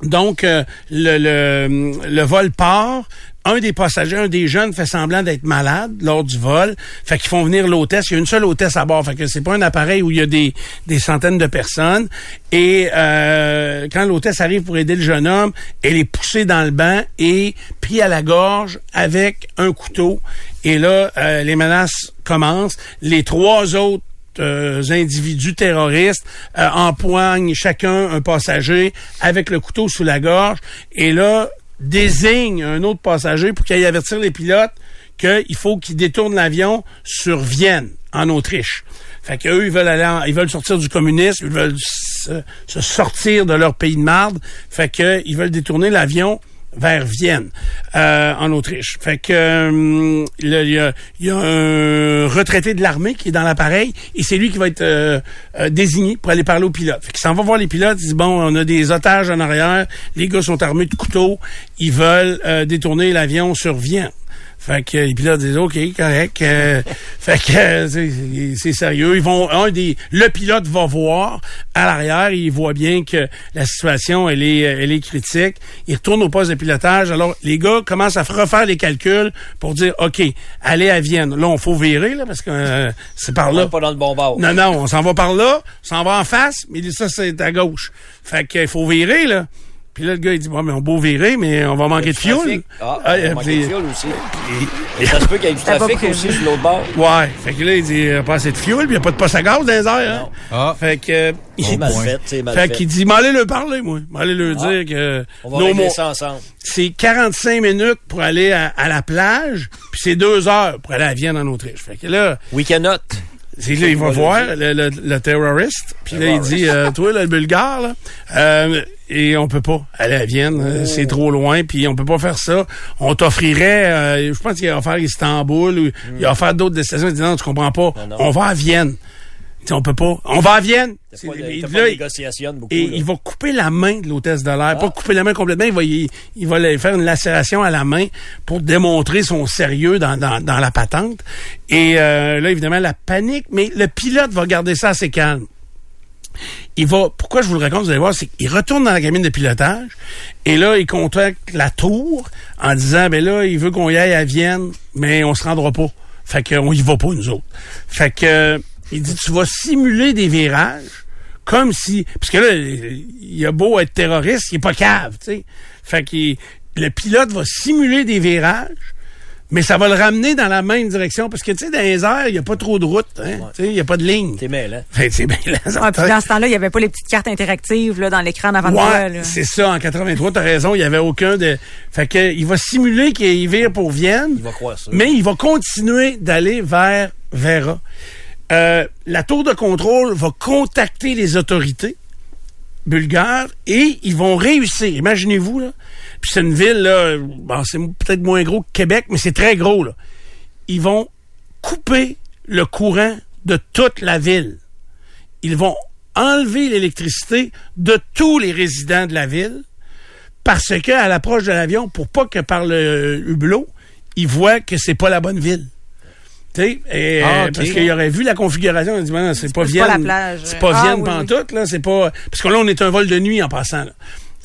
Speaker 2: donc, euh, le, le, le vol part. Un des passagers, un des jeunes fait semblant d'être malade lors du vol. Fait qu'ils font venir l'hôtesse. Il y a une seule hôtesse à bord. Fait que c'est pas un appareil où il y a des, des centaines de personnes. Et euh, quand l'hôtesse arrive pour aider le jeune homme, elle est poussée dans le banc et pris à la gorge avec un couteau. Et là, euh, les menaces commencent. Les trois autres euh, individus terroristes empoignent chacun un passager avec le couteau sous la gorge et là désigne un autre passager pour qu'il aille avertir les pilotes qu'il faut qu'ils détournent l'avion sur Vienne, en Autriche. Fait qu'eux, ils veulent aller en- ils veulent sortir du communisme, ils veulent se, sortir de leur pays de marde. Fait que ils veulent détourner l'avion vers Vienne, euh, en Autriche. Fait que euh, il y, a, y a un retraité de l'armée qui est dans l'appareil et c'est lui qui va être euh, euh, désigné pour aller parler aux pilotes. Fait qu'il s'en va voir les pilotes, il dit bon, on a des otages en arrière, les gars sont armés de couteaux, ils veulent détourner l'avion sur Vienne. Fait que les pilotes disent OK, correct. euh, [laughs] fait que euh, c'est- c'est sérieux. Ils vont un des le pilote va voir à l'arrière, il voit bien que la situation elle est elle est critique. Il retourne au poste de pilotage. Alors les gars commencent à refaire les calculs pour dire OK, allez à Vienne. Là, on faut virer là parce que euh, c'est par
Speaker 5: On
Speaker 2: là.
Speaker 5: est pas dans le bon bord.
Speaker 2: Non, non, on s'en va par là, on s'en va en face, mais ça, c'est à gauche. Fait qu'il faut virer, là. Puis là, le gars, il dit, bon, mais on beau virer, mais on va manquer de fuel.
Speaker 5: Ah,
Speaker 2: Ah,
Speaker 5: on va
Speaker 2: euh,
Speaker 5: manquer de fuel aussi. Et ça se peut qu'il y ait du trafic aussi sur l'autre bord.
Speaker 2: Ouais. Fait que là, il dit, il y a pas assez de fuel, puis il n'y a pas de poste à gaz dans les airs, hein.
Speaker 5: Non.
Speaker 3: Ah.
Speaker 2: Fait que, euh,
Speaker 5: C'est
Speaker 2: il,
Speaker 5: mal fait, c'est mal
Speaker 2: fait
Speaker 5: fait.
Speaker 2: qu'il dit, m'allez le parler, moi. M'allez le
Speaker 5: Ah.
Speaker 2: dire que,
Speaker 5: On va régler ça ensemble.
Speaker 2: c'est 45 minutes pour aller à, à la plage, puis c'est deux heures pour aller à Vienne, en Autriche. Fait que là,
Speaker 5: Weekend note.
Speaker 2: C'est là, il va voir
Speaker 5: le
Speaker 2: le, le, le terroriste, puis là, il dit, euh, toi, là, le Bulgare, là, euh, et on peut pas aller à Vienne, euh, c'est trop loin, puis on peut pas faire ça. On t'offrirait, euh, je pense qu'il a offert Istanbul, ou il a offert d'autres destinations. Il dit, non, tu comprends pas,
Speaker 5: Non, non.
Speaker 2: on va à Vienne. Dit, on peut pas. On va à Vienne.
Speaker 5: T'as pas de,
Speaker 2: C'est-
Speaker 5: t'as
Speaker 2: là,
Speaker 5: pas de
Speaker 2: il-
Speaker 5: négociation beaucoup.
Speaker 2: et
Speaker 5: là.
Speaker 2: il va couper la main de l'hôtesse de l'air.
Speaker 5: Ah.
Speaker 2: Pas couper la main complètement, il va, il, il va lui faire une lacération à la main pour démontrer son sérieux dans, dans, dans la patente. Et euh, là, évidemment, la panique, mais le pilote va garder ça assez calme. Il va, pourquoi je vous le raconte, vous allez voir, c'est qu'il retourne dans la cabine de pilotage et là, il contacte la tour en disant, ben là, il veut qu'on y aille à Vienne, mais on se rendra pas. Fait qu'on y va pas, nous autres. Fait que, il dit, tu vas simuler des virages comme si, parce que là, il a beau être terroriste, il est pas cave, tu sais. Fait que le pilote va simuler des virages, mais ça va le ramener dans la même direction, parce que, tu sais, dans les airs, il n'y a pas trop de route, hein. Tu sais, il n'y a pas de ligne.
Speaker 5: T'es mêlant.
Speaker 2: Fait [laughs] que c'est bien là,
Speaker 4: Ah, puis dans ce temps-là, il n'y avait pas les petites cartes interactives là, dans l'écran de toi.
Speaker 2: Ouais, c'est ça. En 83, t'as raison, il y avait aucun de. Fait que il va simuler qu'il vire pour Vienne.
Speaker 5: Il va croire ça.
Speaker 2: Mais il va continuer d'aller vers Vera. Euh, la tour de contrôle va contacter les autorités bulgares et ils vont réussir. Imaginez-vous là. Puis c'est une ville là, c'est peut-être moins gros que Québec, mais c'est très gros. Ils vont couper le courant de toute la ville ils vont enlever l'électricité de tous les résidents de la ville parce que à l'approche de l'avion, pour pas que par le hublot, ils voient que c'est pas la bonne ville. Tu sais,
Speaker 3: Ah,
Speaker 2: euh, parce qu'il aurait vu la configuration, il dit non, c'est pas
Speaker 4: c'est
Speaker 2: Vienne.
Speaker 4: pas la plage.
Speaker 2: C'est pas
Speaker 4: Ah,
Speaker 2: Vienne pantoute, là, c'est pas parce que là on est un vol de nuit en passant là.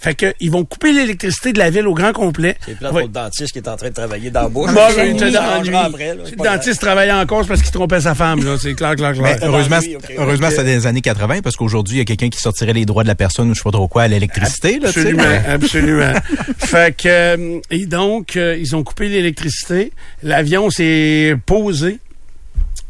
Speaker 2: Fait que ils vont couper l'électricité de la ville au grand complet.
Speaker 5: C'est plate
Speaker 2: Ouais.
Speaker 5: pour le dentiste qui est en train de travailler dans la bouche.
Speaker 2: Bon,
Speaker 4: c'est
Speaker 2: ben,
Speaker 5: après, là, c'est
Speaker 2: le dentiste travaillait en cause parce qu'il trompait sa femme, là. C'est clair, clair, clair.
Speaker 3: Mais heureusement,
Speaker 5: oui, ok.
Speaker 3: heureusement c'était des années 80 parce qu'aujourd'hui, il y a quelqu'un qui sortirait les droits de la personne ou je sais pas trop quoi à l'électricité. là.
Speaker 2: Absolument, absolument. [laughs] fait que euh, et donc euh, ils ont coupé l'électricité. L'avion s'est posé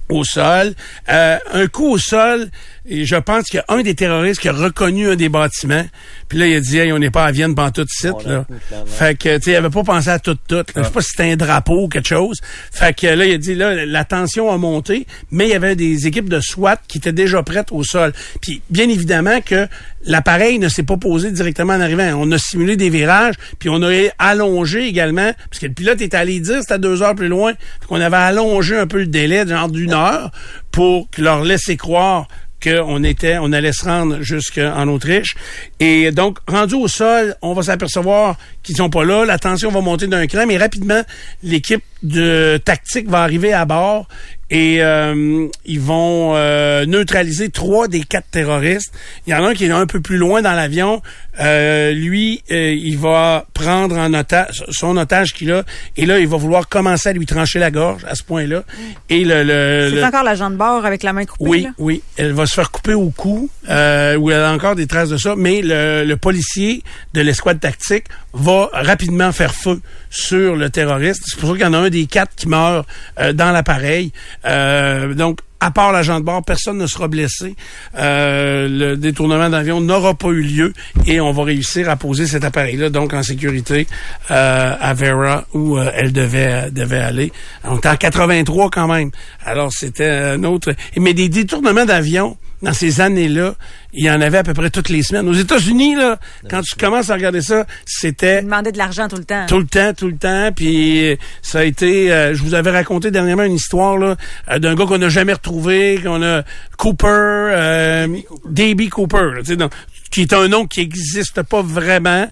Speaker 2: au sol. Euh, un coup au sol, et je pense qu'il y a un des terroristes qui a reconnu un des bâtiments. Puis là, il a dit, hey, on n'est pas à Vienne pendant tout site.
Speaker 5: On a
Speaker 2: Là. Fait que, tu sais, il avait pas pensé à tout, tout. là. Je sais pas si c'était un drapeau ou quelque chose. Fait que là, il a dit, là, la tension a monté, mais il y avait des équipes de SWAT qui étaient déjà prêtes au sol. Puis, bien évidemment que l'appareil ne s'est pas posé directement en arrivant. On a simulé des virages, puis on a allongé également, parce que le pilote était allé dire c'était deux heures plus loin, qu'on avait allongé un peu le délai, genre d'une heure, pour leur laisser croire qu'on était, on allait se rendre jusqu'en Autriche. Et donc, rendu au sol, on va s'apercevoir qu'ils sont pas là. La tension va monter d'un cran, mais rapidement, l'équipe de tactique va arriver à bord et euh, ils vont euh, neutraliser trois des quatre terroristes. Il y en a un qui est un peu plus loin dans l'avion. Euh, lui, il va prendre en otage son otage qu'il a et là, il va vouloir commencer à lui trancher la gorge à ce point-là. Et le, le,
Speaker 4: C'est
Speaker 2: le-
Speaker 4: encore l'agent de bord avec la main coupée.
Speaker 2: oui,
Speaker 4: là?
Speaker 2: oui. Elle va se faire couper au cou, euh, où elle a encore des traces de ça, mais le, le policier de l'escouade tactique va rapidement faire feu sur le terroriste. C'est pour ça qu'il y en a un des quatre qui meurt euh, dans l'appareil. Euh, donc, à part l'agent de bord, personne ne sera blessé. Euh, le détournement d'avion n'aura pas eu lieu et on va réussir à poser cet appareil-là donc en sécurité euh, à Vera où euh, elle devait devait aller. On était en 83 quand même. Alors c'était un autre. Mais des détournements d'avion dans ces années-là, il y en avait à peu près toutes les semaines. Aux États-Unis, là, quand tu commences à regarder ça, c'était
Speaker 4: Il demandait de l'argent tout le temps.
Speaker 2: tout le temps, tout le temps. Puis ça a été, euh, je vous avais raconté dernièrement une histoire là euh, d'un gars qu'on n'a jamais retrouvé, qu'on a Cooper, euh, D.B. Cooper, là, tu sais, donc, qui est un nom qui n'existe pas vraiment.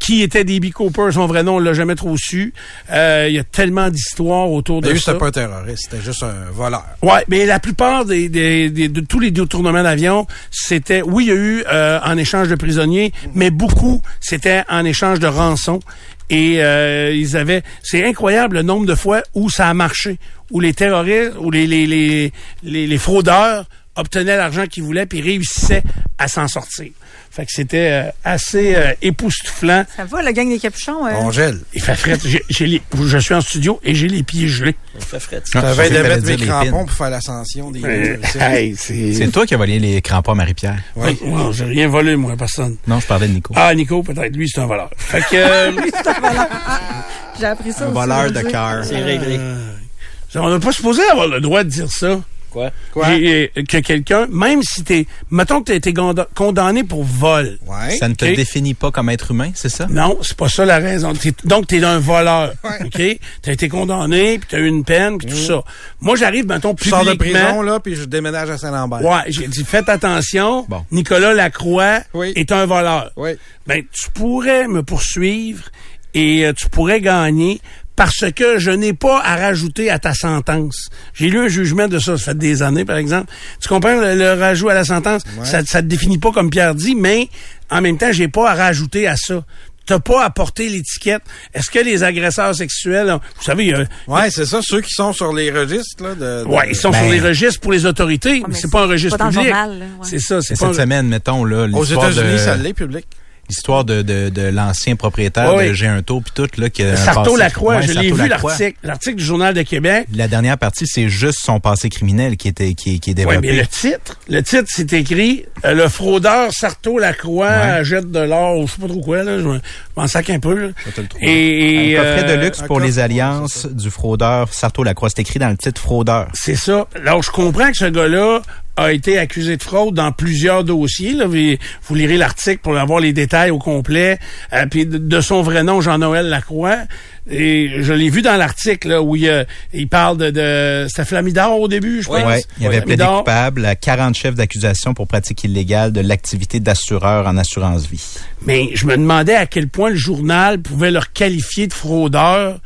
Speaker 2: Qui était D.B. Cooper, son vrai nom, on l'a jamais trop su. Euh, Il y a tellement d'histoires autour de
Speaker 1: D'ailleurs,
Speaker 2: ça.
Speaker 1: c'était pas un terroriste, c'était juste un voleur.
Speaker 2: Ouais, mais la plupart des, des- des- de tous les détournements d'avion, c'était oui, il y a eu euh, en échange de prisonniers, mais beaucoup c'était en échange de rançon. Et euh, ils avaient, c'est incroyable le nombre de fois où ça a marché, où les terroristes, où les les les les, les fraudeurs obtenaient l'argent qu'ils voulaient puis réussissaient à s'en sortir. Fait que c'était euh, assez euh, époustouflant.
Speaker 4: Ça va, la gang des capuchons? euh?
Speaker 1: On gèle.
Speaker 2: Il fait frais. J'ai- j'ai les- je suis en studio et j'ai les pieds gelés.
Speaker 5: Il fait fret.
Speaker 3: Ah,
Speaker 1: J'avais
Speaker 3: je
Speaker 1: de mettre mes crampons pour faire l'ascension des
Speaker 2: Euh, c'est
Speaker 3: C'est toi qui as volé les crampons à Marie-Pierre?
Speaker 1: Oui.
Speaker 2: Non, j'ai rien volé, moi, personne.
Speaker 3: Non, je parlais de Nico.
Speaker 2: Ah, Nico, peut-être. Lui, c'est un voleur. Fait que... euh, [laughs]
Speaker 4: J'ai appris ça
Speaker 3: Un
Speaker 4: aussi,
Speaker 3: voleur de cœur.
Speaker 5: C'est réglé.
Speaker 2: on n'a pas supposé avoir le droit de dire ça.
Speaker 5: Quoi?
Speaker 2: J'ai- euh, que quelqu'un, même si t'es... Mettons que t'as été conda- condamné pour vol.
Speaker 1: Ouais.
Speaker 3: Ça ne te définit pas comme être humain, c'est ça?
Speaker 2: Non, c'est pas ça la raison. T'es- donc, t'es un voleur.
Speaker 1: Ouais.
Speaker 2: OK? T'as été condamné, puis t'as eu une peine, puis tout ça. Moi, j'arrive, mettons,
Speaker 1: Je sors de
Speaker 2: publiquement...
Speaker 1: prison, là, puis je déménage à Saint-Lambert.
Speaker 2: Ouais, j'ai dit, faites attention.
Speaker 3: Bon.
Speaker 2: Nicolas Lacroix
Speaker 1: Oui.
Speaker 2: est un voleur.
Speaker 1: Oui.
Speaker 2: ben tu pourrais me poursuivre et euh, tu pourrais gagner parce que je n'ai pas à rajouter à ta sentence. J'ai lu un jugement de ça, ça fait des années, par exemple. Tu comprends le, le rajout à la sentence? Ça, ça te définit pas comme Pierre dit, mais en même temps, j'ai pas à rajouter à ça. T'as pas à porter l'étiquette. Est-ce que les agresseurs sexuels, vous savez, il y a-
Speaker 1: Ouais, c'est ça, ceux qui sont sur les registres, là, de... de-
Speaker 2: ouais, ils sont
Speaker 3: Ben-
Speaker 2: sur les registres pour les autorités, mais
Speaker 4: mais
Speaker 2: c'est pas un registre
Speaker 4: pas
Speaker 2: public.
Speaker 4: ouais.
Speaker 2: C'est ça, c'est
Speaker 3: cette
Speaker 2: un-
Speaker 3: semaine, mettons, là,
Speaker 1: Aux États-Unis,
Speaker 3: de,
Speaker 1: ça l'est public.
Speaker 3: L'histoire de, de, de l'ancien propriétaire
Speaker 2: Oui.
Speaker 3: de J'ai un tour puis tout, là, qui
Speaker 2: Sarto Lacroix,
Speaker 3: Ouais,
Speaker 2: je l'ai vu l'article, l'article du Journal de Québec.
Speaker 3: La dernière partie, c'est juste son passé criminel qui était qui, est- qui est
Speaker 2: Oui,
Speaker 3: développé.
Speaker 2: mais le titre, le titre, c'est écrit euh, Le fraudeur Sarto Lacroix
Speaker 3: Ouais.
Speaker 2: jette de l'or, ou je sais pas trop quoi, là, je me- m'en sac un peu. Là.
Speaker 1: te le.
Speaker 2: Et,
Speaker 3: un coffret
Speaker 2: euh,
Speaker 3: de luxe
Speaker 1: un
Speaker 3: pour les alliances du fraudeur Sarto Lacroix. C'est écrit dans le titre fraudeur.
Speaker 2: C'est ça. Alors, je comprends que ce gars-là a été accusé de fraude dans plusieurs dossiers. Là. Vous, vous lirez l'article pour avoir les détails au complet. Euh, puis de, de son vrai nom, Jean-Noël Lacroix. Et je l'ai vu dans l'article où il, euh, il parle de... de C'était Flamidor au début, je pense.
Speaker 3: Ouais, il avait plaidé coupable à 40 chefs d'accusation pour pratique illégale de l'activité d'assureur en assurance vie.
Speaker 2: Mais je me demandais à quel point le journal pouvait leur qualifier de fraudeurs.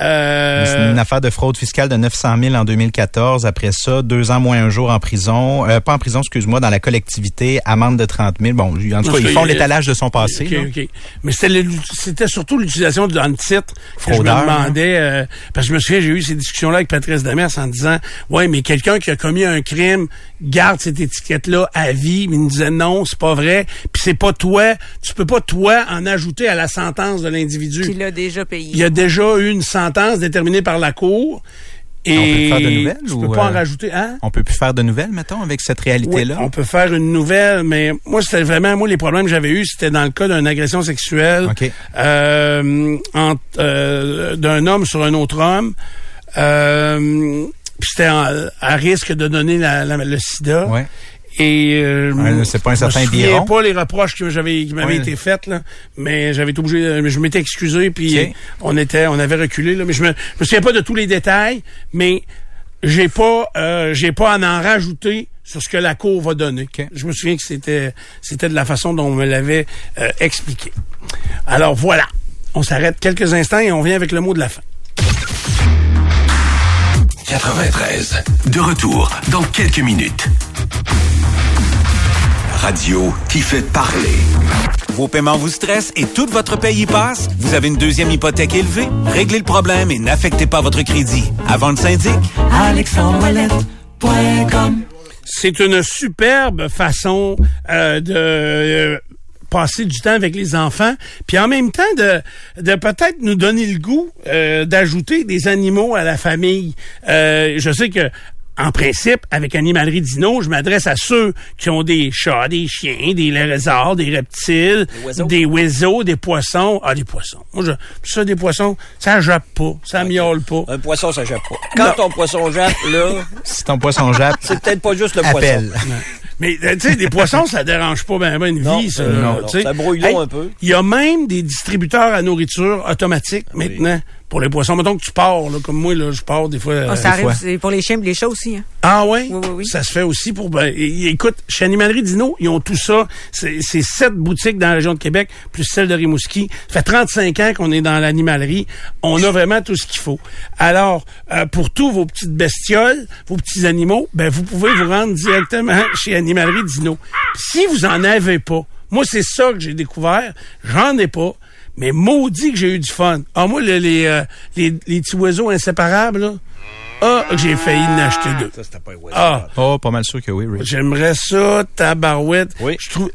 Speaker 2: Euh,
Speaker 3: C'est une affaire de fraude fiscale de 900 000 en 2014. Après ça, deux ans moins un jour en prison. Euh, pas en prison, excuse-moi, dans la collectivité, amende de 30 000. Bon, en tout cas, ils font
Speaker 2: il-
Speaker 3: l'étalage de son passé.
Speaker 2: OK,
Speaker 3: là.
Speaker 2: OK. Mais c'était surtout l'utilisation d'un titre que je me
Speaker 3: Fraudeur,
Speaker 2: demandais. euh, parce que je me souviens, j'ai eu ces discussions-là avec Patrice Demers en disant Ouais, mais quelqu'un qui a commis un crime garde cette étiquette-là à vie. Mais il me disait non, c'est pas vrai. Puis c'est pas toi. Tu peux pas, toi, en ajouter à la sentence de l'individu.
Speaker 4: Qu'il a déjà payé.
Speaker 2: Il y a déjà eu une sentence déterminée par la Cour. Et
Speaker 3: On peut plus faire de nouvelles ou,
Speaker 2: peux pas en
Speaker 3: euh,
Speaker 2: rajouter. Hein?
Speaker 3: On peut plus faire de nouvelles, mettons, avec cette
Speaker 2: Oui,
Speaker 3: réalité-là.
Speaker 2: on peut faire une nouvelle, mais moi, c'était vraiment, moi, les problèmes que j'avais eus, c'était dans le cas d'une agression sexuelle euh, euh, d'un homme sur un autre homme. Euh, puis c'était en- à risque de donner la- la- le sida.
Speaker 3: Ouais.
Speaker 2: Et euh,
Speaker 3: Ouais, c'est pas un
Speaker 2: je me
Speaker 3: certain
Speaker 2: souviens
Speaker 3: Biron?
Speaker 2: pas les reproches que j'avais qui m'avaient
Speaker 3: Ouais.
Speaker 2: été faits là, mais j'avais été obligé euh, je m'étais excusé puis
Speaker 3: Ok.
Speaker 2: on était on avait reculé là, mais je me je me souviens pas de tous les détails, mais j'ai pas euh, j'ai pas à en rajouter sur ce que la cour va donner. Je me souviens que c'était c'était de la façon dont on me l'avait euh, expliqué. Alors voilà, on s'arrête quelques instants et on vient avec le mot de la fin.
Speaker 9: 93. De retour dans quelques minutes. Radio qui fait parler.
Speaker 10: Vos paiements vous stressent et toute votre paye y passe? Vous avez une deuxième hypothèque élevée? Réglez le problème et n'affectez pas votre crédit. Avant le syndic, alexandrelette.com
Speaker 2: C'est une superbe façon euh, de euh, passer du temps avec les enfants, puis en même temps de, de peut-être nous donner le goût euh, d'ajouter des animaux à la famille. Je sais que en principe, avec Animalerie Dino, je m'adresse à ceux qui ont des chats, des chiens, des lézards, des reptiles,
Speaker 5: oiseaux.
Speaker 2: des oiseaux, des poissons. Ah, des poissons. Moi, je, ça, des poissons, ça jappe pas, ça miaule pas.
Speaker 5: Un poisson, ça jappe pas. Quand
Speaker 2: Non.
Speaker 5: ton poisson jappe, là,
Speaker 3: Si ton poisson jappe,
Speaker 5: c'est peut-être pas juste le
Speaker 3: appelle.
Speaker 5: poisson.
Speaker 2: Mais euh, tu sais, des poissons, ça dérange pas ben, ben une
Speaker 5: Non,
Speaker 2: vie, ça.
Speaker 5: euh, non, non.
Speaker 2: tu sais.
Speaker 5: Ça brouille l'eau un peu.
Speaker 2: Il y a même des distributeurs à nourriture automatiques maintenant pour les poissons. Mettons que tu pars, là, comme moi, là, je pars des fois.
Speaker 11: Ah,
Speaker 2: euh,
Speaker 11: ça
Speaker 2: des
Speaker 11: arrive pour les chiens et les chats aussi. Hein.
Speaker 2: Ah ouais?
Speaker 11: Oui, oui, oui.
Speaker 2: Ça se fait aussi pour... Ben, écoute, chez Animalerie Dino, ils ont tout ça. C'est c'est sept boutiques dans la région de Québec, plus celle de Rimouski. Ça fait 35 ans qu'on est dans l'animalerie. On a vraiment tout ce qu'il faut. Alors, euh, pour tous vos petites bestioles, vos petits animaux, ben vous pouvez vous rendre directement [laughs] chez Animalerie Dino. Si vous en avez pas, moi, c'est ça que j'ai découvert. J'en ai pas. Mais maudit que j'ai eu du fun. Ah, moi, le- les, euh, les, les petits oiseaux inséparables, là, ah, que j'ai failli en acheter deux.
Speaker 5: Ça, c'était pas un
Speaker 2: Ah,
Speaker 3: Oh, pas mal sûr que oui, Rich.
Speaker 2: J'aimerais ça, tabarouette.
Speaker 5: Oui.
Speaker 2: Je trouve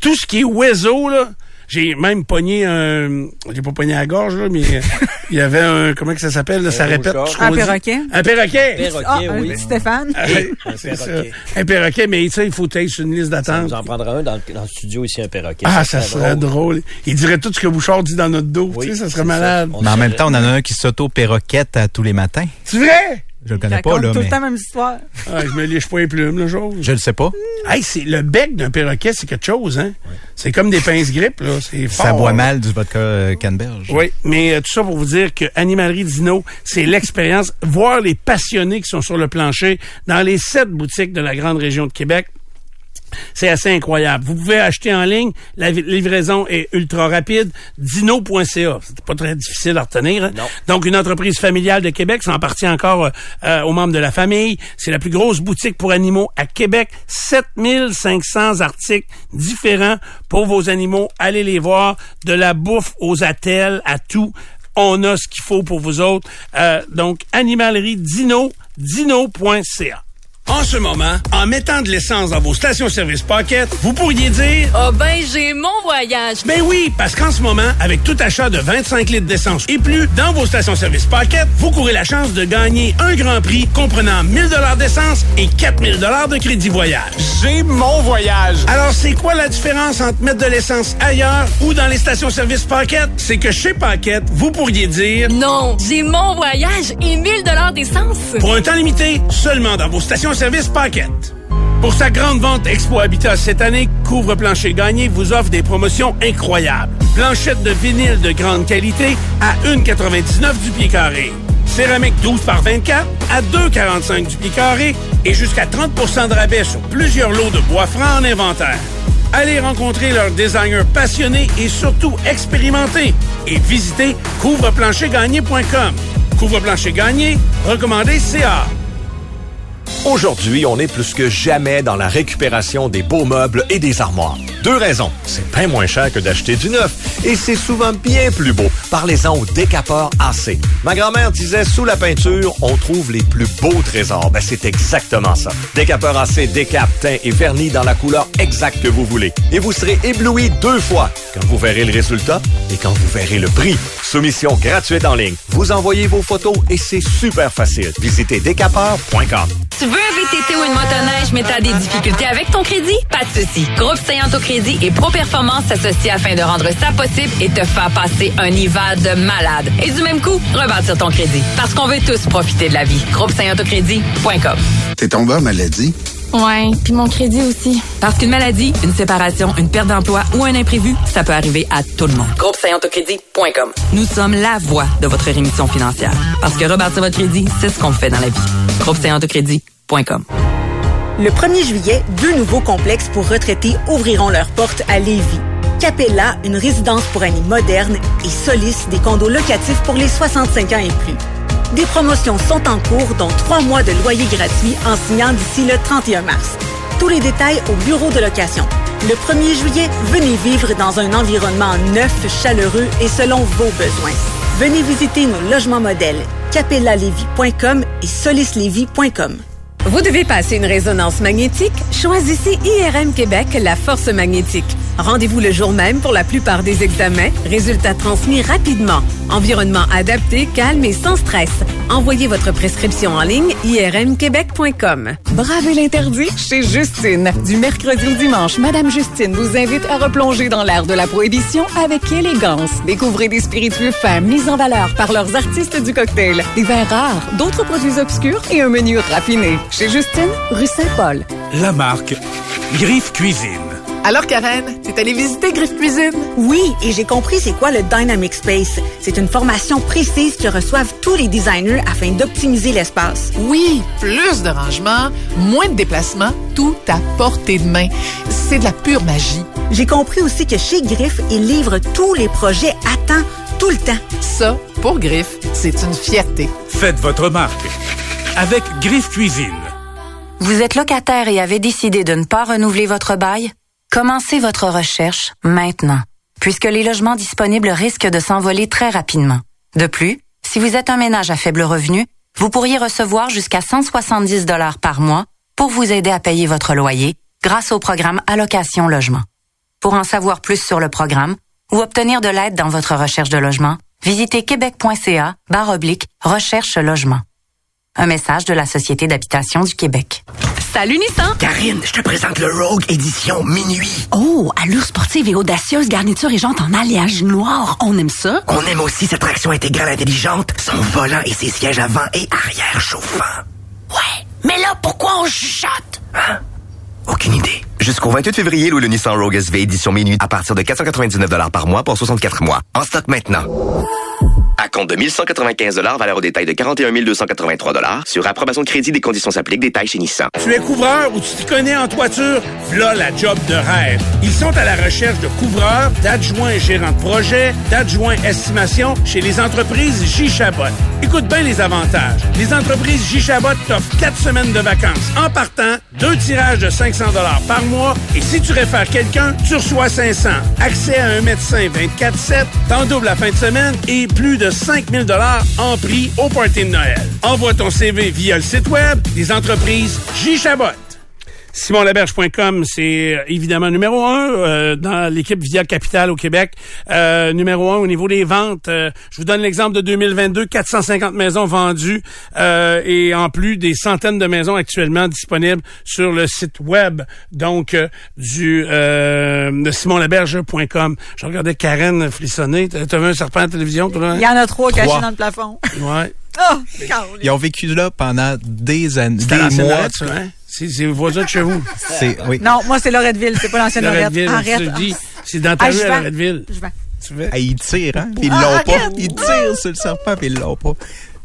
Speaker 2: tout ce qui est oiseau là. J'ai même pogné un. J'ai pas pogné à la gorge, là, mais euh, [laughs] il y avait un. Comment que ça s'appelle? là, ça répète.
Speaker 5: mouchard.
Speaker 2: ce qu'on
Speaker 11: Un
Speaker 2: dit.
Speaker 11: perroquet.
Speaker 2: Un perroquet.
Speaker 5: Perroquet,
Speaker 11: Ah,
Speaker 5: oui.
Speaker 11: un petit Stéphane.
Speaker 2: Ah,
Speaker 5: Un
Speaker 2: c'est ça.
Speaker 5: perroquet.
Speaker 2: Un perroquet, mais ça, il faut être sur une liste
Speaker 5: Ça
Speaker 2: d'attente.
Speaker 5: nous en prendra un dans le, dans le studio ici, un perroquet.
Speaker 2: Ah, ça serait drôle. Il dirait tout ce que Bouchard dit dans notre dos.
Speaker 5: Oui,
Speaker 2: tu sais, ça
Speaker 5: c'est
Speaker 2: serait malade.
Speaker 5: On
Speaker 3: Mais en même
Speaker 5: serait-
Speaker 3: temps, on en a un qui s'auto-perroquette à tous les matins.
Speaker 2: C'est vrai?
Speaker 3: Je le connais pas, là,
Speaker 11: tout
Speaker 3: mais
Speaker 11: le temps la même histoire.
Speaker 2: Ah, je me liche pas les plumes, le jour.
Speaker 3: je le sais pas.
Speaker 2: Hey, c'est le bec d'un perroquet, c'est quelque chose, hein? C'est comme des pinces grippes, là. C'est fort.
Speaker 3: Ça boit mal du vodka euh, canneberge.
Speaker 2: Oui, mais euh, tout ça pour vous dire que Animalerie Dino, c'est l'expérience. Voir les passionnés qui sont sur le plancher dans les sept boutiques de la grande région de Québec. C'est assez incroyable. Vous pouvez acheter en ligne. La livraison est ultra rapide. Dino.ca. C'est pas très difficile à retenir. hein.
Speaker 5: Non.
Speaker 2: Donc, une entreprise familiale de Québec. Ça en appartient encore euh, euh, aux membres de la famille. C'est la plus grosse boutique pour animaux à Québec. 7500 articles différents pour vos animaux. Allez les voir. De la bouffe aux attelles, à tout. On a ce qu'il faut pour vous autres. Euh, donc, animalerie Dino, dino.ca. En ce moment, en mettant de l'essence dans vos stations-service Pocket, vous pourriez dire
Speaker 12: Ah ben, j'ai mon voyage.
Speaker 2: ben oui, parce qu'en ce moment, avec tout achat de 25 litres d'essence et plus dans vos stations-service Pocket, vous courez la chance de gagner un grand prix comprenant 1000 dollars d'essence et 4000 dollars de crédit voyage.
Speaker 13: J'ai mon voyage.
Speaker 2: Alors, c'est quoi la différence entre mettre de l'essence ailleurs ou dans les stations-service Pocket? C'est que chez Pocket, vous pourriez dire
Speaker 12: Non, j'ai mon voyage et 1000 dollars d'essence.
Speaker 2: pour un temps limité, seulement dans vos stations-service Pocket. Pour sa grande vente Expo Habitat cette année, Couvre Plancher Gagné vous offre des promotions incroyables. Planchette de vinyle de grande qualité à 1,99 du pied carré. Céramique 12 par 24 à 2,45 du pied carré et jusqu'à 30 de rabais sur plusieurs lots de bois francs en inventaire. Allez rencontrer leurs designers passionnés et surtout expérimentés et visitez couvreplanchergagné.com. Couvre-plancher gagné, recommandé CA.
Speaker 13: Aujourd'hui, on est plus que jamais dans la récupération des beaux meubles et des armoires. Deux raisons. C'est bien moins cher que d'acheter du neuf. Et c'est souvent bien plus beau. Parlez-en au décapeur AC. Ma grand-mère disait, sous la peinture, on trouve les plus beaux trésors. Ben, c'est exactement ça. Décapeur AC décape, teint et vernis dans la couleur exacte que vous voulez. Et vous serez ébloui deux fois. Quand vous verrez le résultat et quand vous verrez le prix. Soumission gratuite en ligne. Vous envoyez vos photos et c'est super facile. Visitez décapeur.com.
Speaker 12: Tu veux un VTT ou une motoneige, mais t'as des difficultés avec ton crédit? Pas de souci. Groupe Saint Autocrédit et Pro Performance s'associent afin de rendre ça possible et te faire passer un hiver de malade. Et du même coup, rebâtir ton crédit. Parce qu'on veut tous profiter de la vie. Groupe Autocrédit.com.
Speaker 14: T'es tombé en maladie?
Speaker 12: Ouais, puis mon crédit aussi. Parce qu'une maladie, une séparation, une perte d'emploi ou un imprévu, ça peut arriver à tout le monde. Groupe Autocrédit.com. Nous sommes la voix de votre rémission financière. Parce que rebâtir votre crédit, c'est ce qu'on fait dans la vie. Groupe
Speaker 11: Le 1er juillet, deux nouveaux complexes pour retraités ouvriront leurs portes à Lévis. Capella, une résidence pour amis moderne, et Solis, des condos locatifs pour les 65 ans et plus. Des promotions sont en cours, dont trois mois de loyer gratuit en signant d'ici le 31 mars. Tous les détails au bureau de location. Le 1er juillet, venez vivre dans un environnement neuf, chaleureux et selon vos besoins. Venez visiter nos logements modèles, capellalevy.com et solislevy.com.
Speaker 15: Vous devez passer une résonance magnétique? Choisissez IRM Québec, la force magnétique. Rendez-vous le jour même pour la plupart des examens. Résultats transmis rapidement. Environnement adapté, calme et sans stress. Envoyez votre prescription en ligne irmquebec.com.
Speaker 16: Bravez l'interdit? Chez Justine. Du mercredi au dimanche, Madame Justine vous invite à replonger dans l'ère de la prohibition avec élégance. Découvrez des spiritueux fins mis en valeur par leurs artistes du cocktail, des vins rares, d'autres produits obscurs et un menu raffiné. Chez Justine, rue Saint-Paul.
Speaker 17: La marque
Speaker 10: Griffe Cuisine.
Speaker 18: Alors, Karen, t'es allée visiter Griffe Cuisine?
Speaker 4: Oui, et j'ai compris c'est quoi le Dynamic Space. C'est une formation précise que reçoivent tous les designers afin d'optimiser l'espace.
Speaker 18: Oui, plus de rangement, moins de déplacements, tout à portée de main. C'est de la pure magie.
Speaker 4: J'ai compris aussi que chez Griff, ils livrent tous les projets à temps, tout le temps.
Speaker 18: Ça, pour Griff, c'est une fierté.
Speaker 10: Faites votre marque avec Griffe Cuisine.
Speaker 19: Vous êtes locataire et avez décidé de ne pas renouveler votre bail? Commencez votre recherche maintenant, puisque les logements disponibles risquent de s'envoler très rapidement. De plus, si vous êtes un ménage à faible revenu, vous pourriez recevoir jusqu'à 170 dollars par mois pour vous aider à payer votre loyer grâce au programme Allocation Logement. Pour en savoir plus sur le programme ou obtenir de l'aide dans votre recherche de logement, visitez québec.ca barre oblique recherche logement. Un message de la Société d'habitation du Québec.
Speaker 12: Salut Nissan!
Speaker 20: Karine, je te présente le Rogue édition minuit.
Speaker 12: Oh, allure sportive et audacieuse, garniture et jantes en alliage noir. On aime ça?
Speaker 20: On aime aussi cette traction intégrale intelligente, son volant et ses sièges avant et arrière chauffants.
Speaker 12: Ouais, mais là, pourquoi on chuchote?
Speaker 20: Hein? Aucune idée. Jusqu'au 28 février, louez le Nissan Rogue SV édition minuit à partir de 499 par mois pour 64 mois. En stock maintenant. À compte de 1195 valeur au détail de 41 283 Sur approbation de crédit, des conditions s'appliquent. Détails chez Nissan.
Speaker 2: Tu es couvreur ou tu t'y connais en toiture? V'là la job de rêve. Ils sont à la recherche de couvreurs, d'adjoints gérants de projet, d'adjoints estimation chez les entreprises J. Chabot. Écoute bien les avantages. Les entreprises J. Chabot t'offrent 4 semaines de vacances. En partant, deux tirages de 500 par mois. Et si tu réfères quelqu'un, tu reçois 500. Accès à un médecin 24-7, t'en double la fin de semaine et plus de 5000 dollars en prix au party de Noël. Envoie ton CV via le site web des entreprises J. Chabot. SimonLaberge.com, c'est euh, évidemment numéro un euh, dans l'équipe Via Capital au Québec. Euh, numéro un au niveau des ventes. Euh, je vous donne l'exemple de 2022, 450 maisons vendues et en plus des centaines de maisons actuellement disponibles sur le site web donc du de SimonLaberge.com. Je regardais Karen frissonner. T'as vu un serpent à la télévision, toi?
Speaker 4: Il y en a trois cachés dans le plafond.
Speaker 2: Ouais. [laughs]
Speaker 4: Oh,
Speaker 3: Ils ont vécu là pendant des années, des mois.
Speaker 2: Ça, hein? C'est c'est vos voisins de chez vous.
Speaker 3: C'est, oui.
Speaker 4: Non, moi, c'est Loretteville, c'est pas l'ancienne Lorette.
Speaker 2: Loretteville,
Speaker 4: Arrête.
Speaker 2: je te le dis. C'est dans ta
Speaker 4: Ah,
Speaker 2: rue à. Loretteville.
Speaker 4: Je vais.
Speaker 2: Tu veux?
Speaker 3: Ah, ils tirent, hein? Puis ils
Speaker 4: Ah,
Speaker 3: l'ont pas. Ils tirent sur le serpent, puis ils l'ont pas.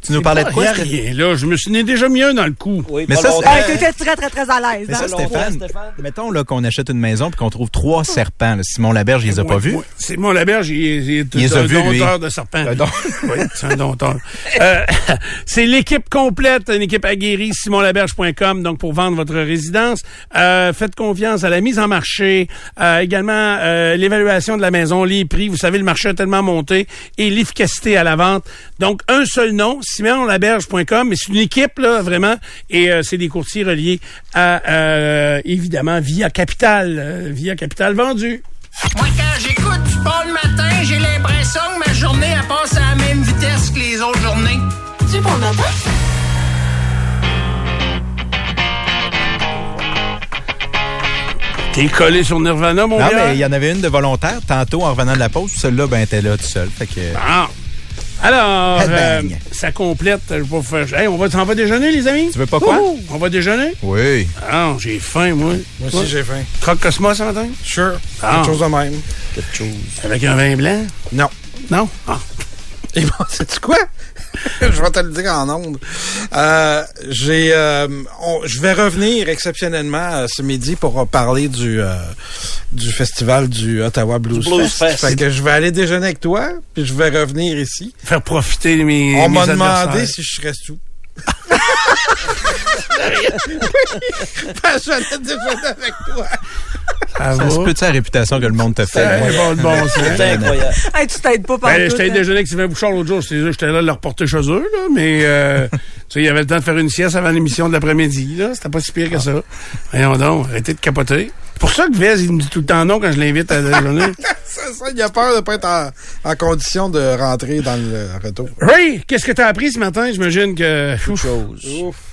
Speaker 3: Tu nous parlais de quoi?
Speaker 2: Rien, là. Je me suis déjà mis un dans le cou.
Speaker 3: Mais ça,
Speaker 4: T'étais très, très, très à l'aise.
Speaker 3: Mais ça,
Speaker 4: hein?
Speaker 3: Stéphane, mettons là, qu'on achète une maison puis qu'on trouve trois serpents. là. Simon Laberge, il les a pas vus?
Speaker 2: ouais. C'est mon Laberge, il, est- un dompteur de serpents. [laughs] Oui, c'est un dompteur. Euh, [laughs] c'est l'équipe complète, une équipe aguerrie, simonlaberge.com, donc pour vendre votre résidence. Euh, faites confiance à la mise en marché, euh, également euh, l'évaluation de la maison, les prix. Vous savez, le marché a tellement monté et l'efficacité à la vente. Donc, un seul nom, simonlaberge.com, mais c'est une équipe, là, vraiment, et euh, c'est des courtiers reliés à, euh, évidemment, Via Capital, euh, Via Capital vendu.
Speaker 7: Moi, quand j'écoute du le matin, j'ai l'impression que ma journée, elle passe à la même vitesse que les autres journées.
Speaker 12: Tu le matin?
Speaker 2: T'es collé sur Nirvana, mon
Speaker 3: Non,
Speaker 2: gars?
Speaker 3: mais il y en avait une de volontaire tantôt en revenant de la pause. Celle-là, ben, était là tout seul. Fait que.
Speaker 2: Ah. Alors, euh,
Speaker 3: Headbang.
Speaker 2: ça complète. Je vais vous faire... Hey, on va, on va déjeuner, les amis?
Speaker 3: Tu veux pas quoi?
Speaker 2: Ouh, on va déjeuner?
Speaker 3: Oui.
Speaker 2: Ah, j'ai faim, moi.
Speaker 1: Moi aussi, j'ai faim.
Speaker 2: Croque Cosmos ce matin?
Speaker 1: Sure.
Speaker 2: Ah.
Speaker 1: Quelque chose de même.
Speaker 5: Quelque chose.
Speaker 2: Avec un vin blanc?
Speaker 1: Non.
Speaker 2: Non? Ah.
Speaker 1: Et bon, [laughs] sais-tu quoi? [laughs] je vais te le dire en ondes. Euh, j'ai, euh, on- je vais revenir exceptionnellement euh, ce midi pour parler du euh, du festival du Ottawa Blues,
Speaker 5: Du Blues
Speaker 1: Fest.
Speaker 5: Fest.
Speaker 1: Fait que je vais aller déjeuner avec toi, puis je vais revenir ici.
Speaker 2: Faire profiter de mes
Speaker 1: On m'a demandé si je serais sous. Parce que j'allais déjeuner avec toi.
Speaker 2: Ça
Speaker 3: Ça se peut-tu la réputation que le monde te fait?
Speaker 2: C'est bon, bon.
Speaker 5: C'est incroyable.
Speaker 4: Hey, tu t'aides pas par
Speaker 2: Ben, j'étais déjeuner avec Sylvain Bouchard l'autre jour. J'étais là de le reporter chez eux, là, mais euh, sais, il y avait le temps de faire une sieste avant l'émission de l'après-midi. là. C'était pas si pire que ça. Voyons donc, arrêtez de capoter. C'est pour ça que Vez, il me dit tout le temps non quand je l'invite à déjeuner.
Speaker 1: Ça, [laughs] ça, il a peur de pas être en, en condition de rentrer dans le retour.
Speaker 2: Ray, qu'est-ce que t'as appris ce matin? J'imagine que... Ouf.
Speaker 5: chose.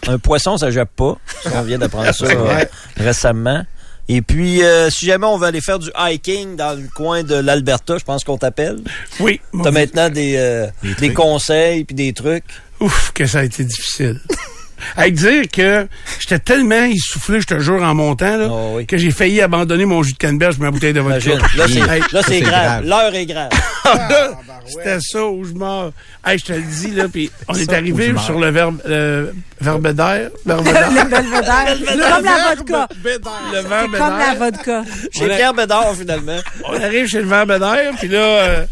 Speaker 5: Un poisson, ça jappe pas. On vient d'apprendre ça [laughs] euh, récemment. Et puis, euh, si jamais on veut aller faire du hiking dans le coin de l'Alberta, je pense qu'on t'appelle.
Speaker 2: Oui.
Speaker 5: T'as maintenant des, euh, des conseils puis des trucs.
Speaker 2: Ouf, que ça a été difficile. [laughs] Avec dire que j'étais tellement essoufflé, je te jure, en montant, là, que j'ai failli abandonner mon jus de canneberge et ma bouteille de vodka.
Speaker 5: Là, c'est,
Speaker 2: Hey,
Speaker 5: grave. L'heure est grave. [laughs]
Speaker 2: Là, C'était ça où je meurs. Hey, je te le dis, là, puis on est
Speaker 5: Ça,
Speaker 2: arrivé sur le verbe, [laughs] le verbédaire.
Speaker 4: Le
Speaker 2: verbédaire.
Speaker 4: belvédère. C'est comme la vodka.
Speaker 2: Le verbédaire.
Speaker 4: comme la vodka.
Speaker 5: Chez Pierre Bédard, finalement.
Speaker 2: On arrive chez le verbédaire, puis là, euh,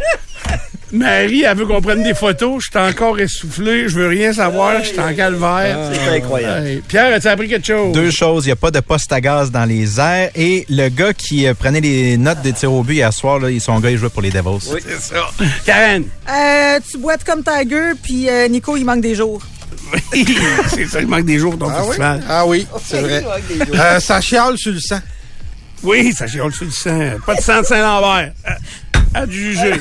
Speaker 2: Marie, elle veut qu'on prenne des photos. Je suis encore essoufflé. Je veux rien savoir. Je suis en calvaire.
Speaker 5: C'est incroyable.
Speaker 2: Hey, Pierre, as-tu appris quelque chose?
Speaker 3: Deux choses, il n'y a pas de poste à gaz dans les airs et le gars qui euh, prenait les notes des tirs au but hier soir, là, son gars, il jouait pour les Devils.
Speaker 2: C'est ça. Karen?
Speaker 4: Euh, tu boites comme Tiger, puis euh, Nico, il manque des jours. [laughs]
Speaker 2: c'est ça, il manque des jours pour ton
Speaker 1: Ah oui?
Speaker 2: festival.
Speaker 1: Ah oui, c'est [laughs] vrai. Euh, ça chiale sur le sang.
Speaker 2: Oui, ça chiale sur le sang. Pas de sang de Saint-Lambert. À, à juger.